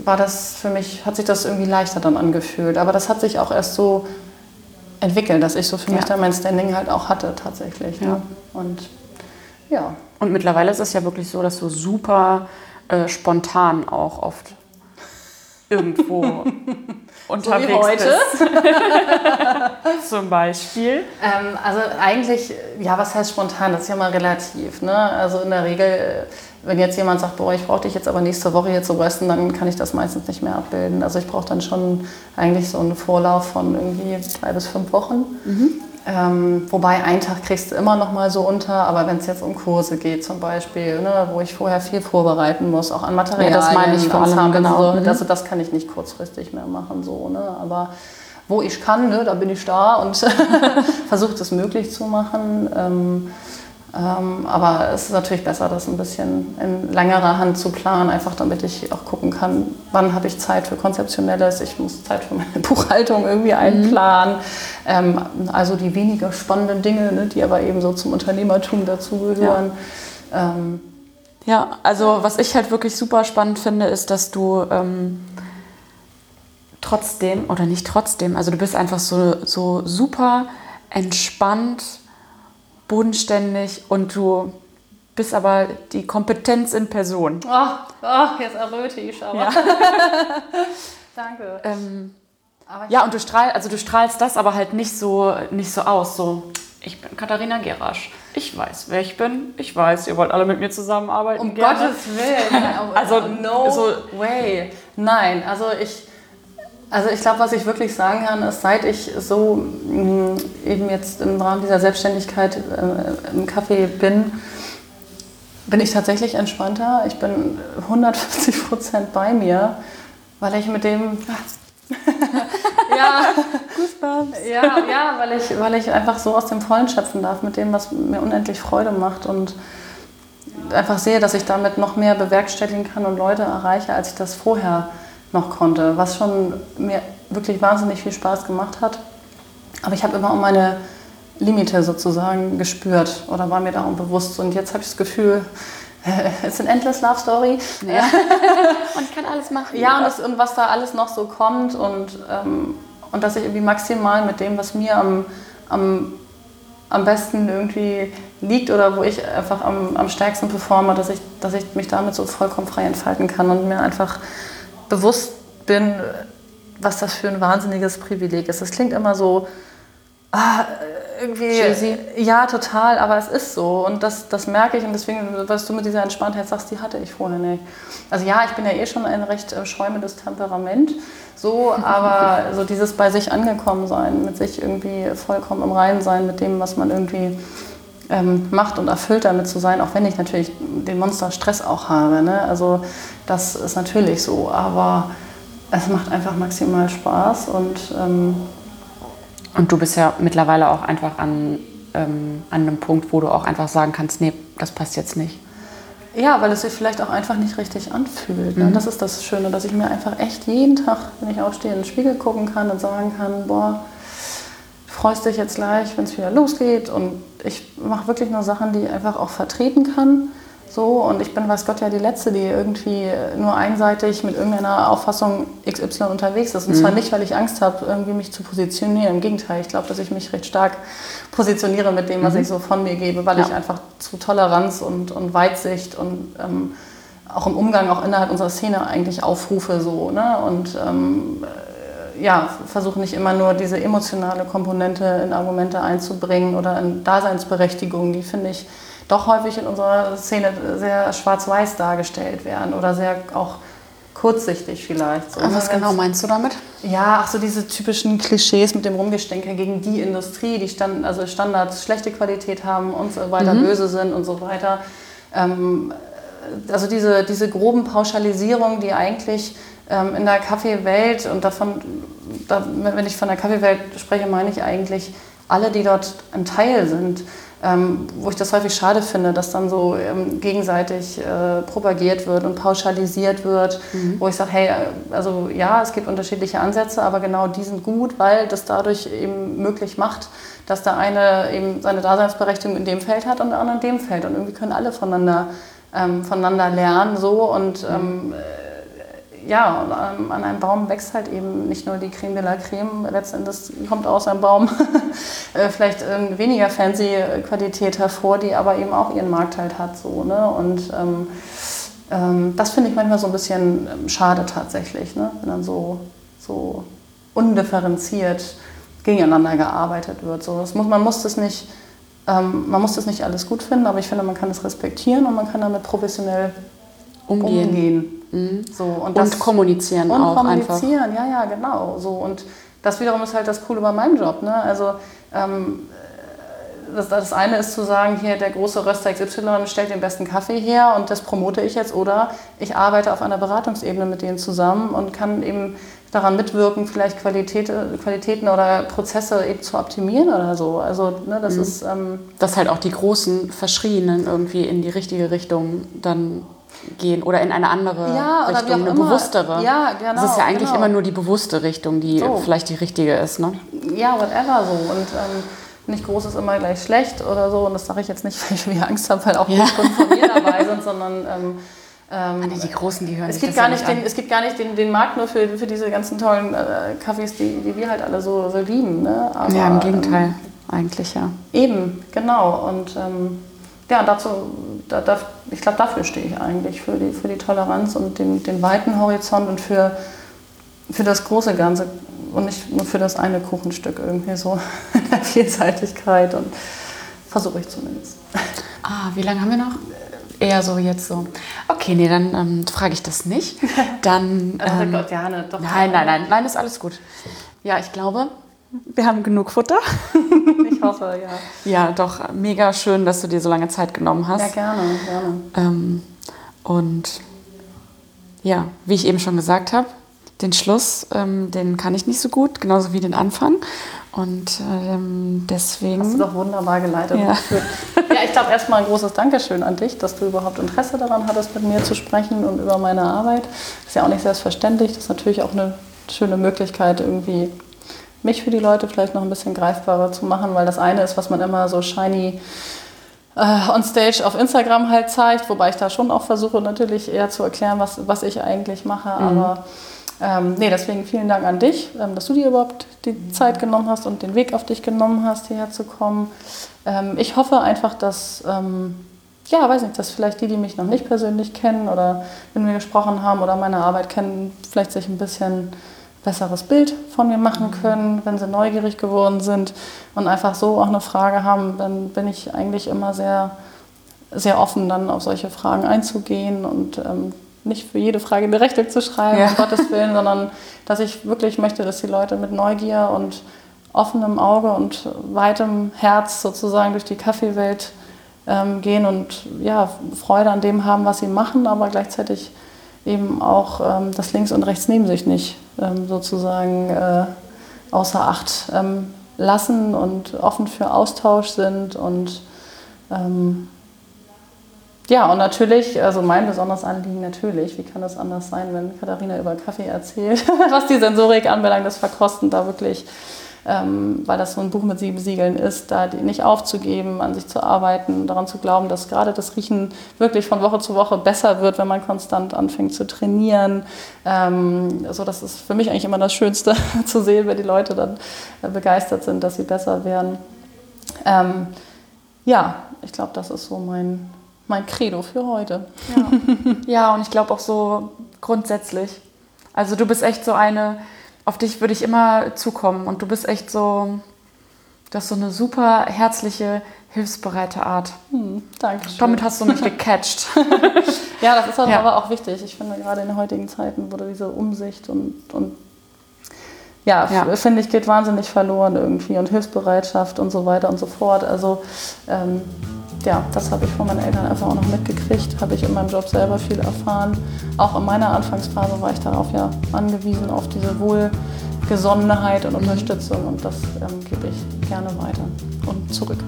Speaker 1: war das für mich, hat sich das irgendwie leichter dann angefühlt. Aber das hat sich auch erst so entwickelt, dass ich so für mich dann mein Standing halt auch hatte tatsächlich. Ne? Ja. Ne? Und ja.
Speaker 2: Und mittlerweile ist es ja wirklich so, dass du super äh, spontan auch oft irgendwo unterwegs so heute. bist. Zum Beispiel.
Speaker 1: Ähm, also eigentlich, ja, was heißt spontan? Das ist ja mal relativ. Ne? Also in der Regel äh, wenn jetzt jemand sagt, boah, ich brauche dich jetzt aber nächste Woche hier zu rösten, dann kann ich das meistens nicht mehr abbilden. Also ich brauche dann schon eigentlich so einen Vorlauf von irgendwie drei bis fünf Wochen. Mhm. Ähm, wobei einen Tag kriegst du immer noch mal so unter, aber wenn es jetzt um Kurse geht zum Beispiel, ne, wo ich vorher viel vorbereiten muss, auch an Materialien, ja,
Speaker 2: das meine ich vor allem,
Speaker 1: genau. So, mhm. also das kann ich nicht kurzfristig mehr machen, so, ne, aber wo ich kann, ne, da bin ich da und versuche das möglich zu machen. Ähm, aber es ist natürlich besser, das ein bisschen in längerer Hand zu planen, einfach damit ich auch gucken kann, wann habe ich Zeit für Konzeptionelles, ich muss Zeit für meine Buchhaltung irgendwie mhm. einplanen. Mhm. Ähm, also die weniger spannenden Dinge, ne, die aber eben so zum Unternehmertum dazugehören.
Speaker 2: Ja. Ähm, ja, also was ich halt wirklich super spannend finde, ist, dass du ähm, trotzdem, oder nicht trotzdem, also du bist einfach so, so super entspannt bodenständig und du bist aber die Kompetenz in Person.
Speaker 1: Oh, oh jetzt erröte ich aber. Ja. Danke.
Speaker 2: Ähm, ja, und du strahlst, also du strahlst das aber halt nicht so, nicht so aus. So, ich bin Katharina Gerasch. Ich weiß, wer ich bin. Ich weiß, ihr wollt alle mit mir zusammenarbeiten.
Speaker 1: Um gerne. Gottes Willen. also no so, way. Nein, also ich also ich glaube, was ich wirklich sagen kann, ist, seit ich so mh, mm, eben jetzt im Rahmen dieser Selbstständigkeit äh, im Café bin, bin ich tatsächlich entspannter. Ich bin 150 Prozent bei mir, weil ich mit dem... ja, ja, ja weil, ich, weil ich einfach so aus dem Vollen schöpfen darf, mit dem, was mir unendlich Freude macht und einfach sehe, dass ich damit noch mehr bewerkstelligen kann und Leute erreiche, als ich das vorher noch konnte, was schon mir wirklich wahnsinnig viel Spaß gemacht hat. Aber ich habe immer um meine Limite sozusagen gespürt oder war mir darum bewusst. Und jetzt habe ich das Gefühl, es ist ein endless Love Story.
Speaker 2: Ja. und ich kann alles machen.
Speaker 1: Ja, und, das, und, was da alles noch so kommt und, ähm, und dass ich irgendwie maximal mit dem, was mir am, am, am besten irgendwie liegt oder wo ich einfach am, am stärksten performe, dass ich, dass ich mich damit so vollkommen frei entfalten kann und mir einfach bewusst bin, was das für ein wahnsinniges Privileg ist. Das klingt immer so, ah, irgendwie.
Speaker 2: Cheesy.
Speaker 1: Ja, total, aber es ist so. Und das, das merke ich und deswegen, was du mit dieser Entspanntheit sagst, die hatte ich vorher nicht. Also ja, ich bin ja eh schon ein recht äh, schäumendes Temperament, so, aber so dieses bei sich angekommen sein, mit sich irgendwie vollkommen im Reinen sein, mit dem, was man irgendwie ähm, macht und erfüllt damit zu sein, auch wenn ich natürlich den Monster Stress auch habe. Ne? Also das ist natürlich so, aber es macht einfach maximal Spaß und ähm,
Speaker 2: Und du bist ja mittlerweile auch einfach an, ähm, an einem Punkt, wo du auch einfach sagen kannst, nee, das passt jetzt nicht.
Speaker 1: Ja, weil es sich vielleicht auch einfach nicht richtig anfühlt. Ne? Das ist das Schöne, dass ich mir einfach echt jeden Tag, wenn ich aufstehe, in den Spiegel gucken kann und sagen kann, boah, freust dich jetzt gleich, wenn es wieder losgeht. Und ich mache wirklich nur Sachen, die ich einfach auch vertreten kann. So, und ich bin, weiß Gott, ja die Letzte, die irgendwie nur einseitig mit irgendeiner Auffassung XY unterwegs ist. Und zwar nicht, weil ich Angst habe, irgendwie mich zu positionieren. Im Gegenteil, ich glaube, dass ich mich recht stark positioniere mit dem, was ich so von mir gebe, weil
Speaker 2: Ja.
Speaker 1: ich einfach zu Toleranz und, und Weitsicht und ähm, auch im Umgang, auch innerhalb unserer Szene eigentlich aufrufe. So, ne? Und ähm, äh, ja, versuche nicht immer nur diese emotionale Komponente in Argumente einzubringen oder in Daseinsberechtigung, die finde ich doch häufig in unserer Szene sehr schwarz-weiß dargestellt werden oder sehr auch kurzsichtig vielleicht. So,
Speaker 2: was
Speaker 1: ne?
Speaker 2: genau meinst du damit?
Speaker 1: Ja, ach so diese typischen Klischees mit dem Rumgestänke gegen die Industrie, die Stand, also Standards schlechte Qualität haben und so weiter, böse sind und so weiter. Ähm, also diese, diese groben Pauschalisierungen, die eigentlich in der Kaffeewelt und davon, da, wenn ich von der Kaffeewelt spreche, meine ich eigentlich alle, die dort ein Teil sind. Ähm, wo ich das häufig schade finde, dass dann so ähm, gegenseitig äh, propagiert wird und pauschalisiert wird, wo ich sage, hey, äh, also ja, es gibt unterschiedliche Ansätze, aber genau die sind gut, weil das dadurch eben möglich macht, dass der eine eben seine Daseinsberechtigung in dem Feld hat und der andere in dem Feld und irgendwie können alle voneinander, ähm, voneinander lernen so und ähm, ja, und an, einem Baum wächst halt eben nicht nur die Creme de la Creme, letztendlich kommt aus einem Baum äh, vielleicht ähm, weniger fancy Qualität hervor, die aber eben auch ihren Markt halt hat. So, ne? Und ähm, ähm, das finde ich manchmal so ein bisschen ähm, schade tatsächlich, ne? wenn dann so, so undifferenziert gegeneinander gearbeitet wird. So, das muss, man muss das nicht ähm, man muss das nicht alles gut finden, aber ich finde, man kann es respektieren und man kann damit professionell
Speaker 2: Umgehen.
Speaker 1: umgehen. So, und,
Speaker 2: Und
Speaker 1: das,
Speaker 2: kommunizieren
Speaker 1: und
Speaker 2: auch einfach.
Speaker 1: kommunizieren, ja, ja, genau. So. Und das wiederum ist halt das Coole bei meinem Job. Ne? Also ähm, das, das eine ist zu sagen, hier der große Röster XY stellt den besten Kaffee her und das promote ich jetzt. Oder ich arbeite auf einer Beratungsebene mit denen zusammen und kann eben daran mitwirken, vielleicht Qualität, Qualitäten oder Prozesse eben zu optimieren oder so. Also ne, das ist... Ähm,
Speaker 2: Dass halt auch die großen Verschrienen irgendwie in die richtige Richtung dann gehen oder in eine andere
Speaker 1: Ja,
Speaker 2: Richtung, eine
Speaker 1: immer.
Speaker 2: bewusstere.
Speaker 1: Ja, genau,
Speaker 2: Das ist ja eigentlich
Speaker 1: genau.
Speaker 2: immer nur die bewusste Richtung, die
Speaker 1: So.
Speaker 2: vielleicht die richtige ist, ne?
Speaker 1: ja, whatever so. Und ähm, nicht groß ist immer gleich schlecht oder so. Und das sage ich jetzt nicht, weil ich wieder Angst habe, weil auch
Speaker 2: Ja.
Speaker 1: Kunden von mir dabei sind, sondern ähm, ähm,
Speaker 2: Nee, die Großen, die hören
Speaker 1: es gibt gar nicht den, es gibt gar nicht den, den Markt nur für, für diese ganzen tollen äh, Kaffees, die, die wir halt alle so, so lieben. Ne? Aber,
Speaker 2: an. Ja, im Gegenteil, eigentlich, ja.
Speaker 1: Ähm, eben, genau. Und ähm, ja, dazu, da, da, ich glaube, dafür stehe ich eigentlich, für die, für die Toleranz und den, den weiten Horizont und für, für das große Ganze und nicht nur für das eine Kuchenstück irgendwie so in der Vielseitigkeit und versuche ich zumindest.
Speaker 2: Ah, wie lange haben wir noch? Eher so jetzt so. Okay, nee, dann ähm, frage ich das nicht. Dann. Ähm,
Speaker 1: Gott, ja, ne, doch.
Speaker 2: nein, nein, nein, nein, ist alles gut. Ja, ich glaube, wir haben genug Futter.
Speaker 1: Ich hoffe, ja.
Speaker 2: Ja, doch, mega schön, dass du dir so lange Zeit genommen hast.
Speaker 1: Ja, gerne, gerne.
Speaker 2: Ähm, und ja, wie ich eben schon gesagt habe, den Schluss, ähm, den kann ich nicht so gut, genauso wie den Anfang. Und ähm,
Speaker 1: Hast du
Speaker 2: deswegen.
Speaker 1: doch wunderbar geleitet.
Speaker 2: Ja.
Speaker 1: Ja, ich glaube erstmal ein großes Dankeschön an dich, dass du überhaupt Interesse daran hattest, mit mir zu sprechen und über meine Arbeit. Das ist ja auch nicht selbstverständlich. Das ist natürlich auch eine schöne Möglichkeit, irgendwie mich für die Leute vielleicht noch ein bisschen greifbarer zu machen, weil das eine ist, was man immer so shiny äh, on stage auf Instagram halt zeigt, wobei ich da schon auch versuche, natürlich eher zu erklären, was, was ich eigentlich mache. Aber Ähm, nee, deswegen vielen Dank an dich, ähm, dass du dir überhaupt die Zeit genommen hast und den Weg auf dich genommen hast, hierher zu kommen. Ähm, ich hoffe einfach, dass, ähm, ja, weiß nicht, dass vielleicht die, die mich noch nicht persönlich kennen oder wenn wir gesprochen haben oder meine Arbeit kennen, vielleicht sich ein bisschen besseres Bild von mir machen können, wenn sie neugierig geworden sind und einfach so auch eine Frage haben, dann bin ich eigentlich immer sehr, sehr offen, dann auf solche Fragen einzugehen und ähm, nicht für jede Frage eine Rechnung zu schreiben, ja. um Gottes Willen, sondern dass ich wirklich möchte, dass die Leute mit Neugier und offenem Auge und weitem Herz sozusagen durch die Kaffeewelt ähm, gehen und ja, Freude an dem haben, was sie machen, aber gleichzeitig eben auch ähm, das links und rechts neben sich nicht sozusagen äh, außer Acht ähm, lassen und offen für Austausch sind und ähm, ja, und natürlich, also mein besonderes Anliegen natürlich, wie kann das anders sein, wenn Katharina über Kaffee erzählt, was die Sensorik anbelangt, das Verkosten da wirklich, ähm, weil das so ein Buch mit sieben Siegeln ist, da nicht aufzugeben, an sich zu arbeiten, daran zu glauben, dass gerade das Riechen wirklich von Woche zu Woche besser wird, wenn man konstant anfängt zu trainieren. Ähm, also das ist für mich eigentlich immer das Schönste zu sehen, wenn die Leute dann äh, begeistert sind, dass sie besser werden. Ähm, ja, ich glaube, das ist so mein mein Credo für heute.
Speaker 2: Ja, ja und ich glaube auch so grundsätzlich. Also du bist echt so eine, auf dich würde ich immer zukommen und du bist echt so, du hast so eine super herzliche, hilfsbereite Art. Hm,
Speaker 1: danke.
Speaker 2: Damit hast du mich gecatcht.
Speaker 1: ja, das ist ja. aber auch wichtig. Ich finde gerade in den heutigen Zeiten wurde diese Umsicht und, und ja, ja. finde ich, geht wahnsinnig verloren irgendwie und Hilfsbereitschaft und so weiter und so fort. Also ähm, ja, das habe ich von meinen Eltern einfach auch noch mitgekriegt, habe ich in meinem Job selber viel erfahren. Auch in meiner Anfangsphase war ich darauf ja angewiesen, auf diese Wohlgesonnenheit und Unterstützung und das ähm, gebe ich gerne weiter und zurück.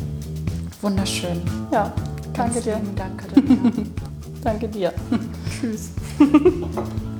Speaker 2: Wunderschön.
Speaker 1: Ja, danke dir.
Speaker 2: Danke dir.
Speaker 1: danke dir.
Speaker 2: Tschüss.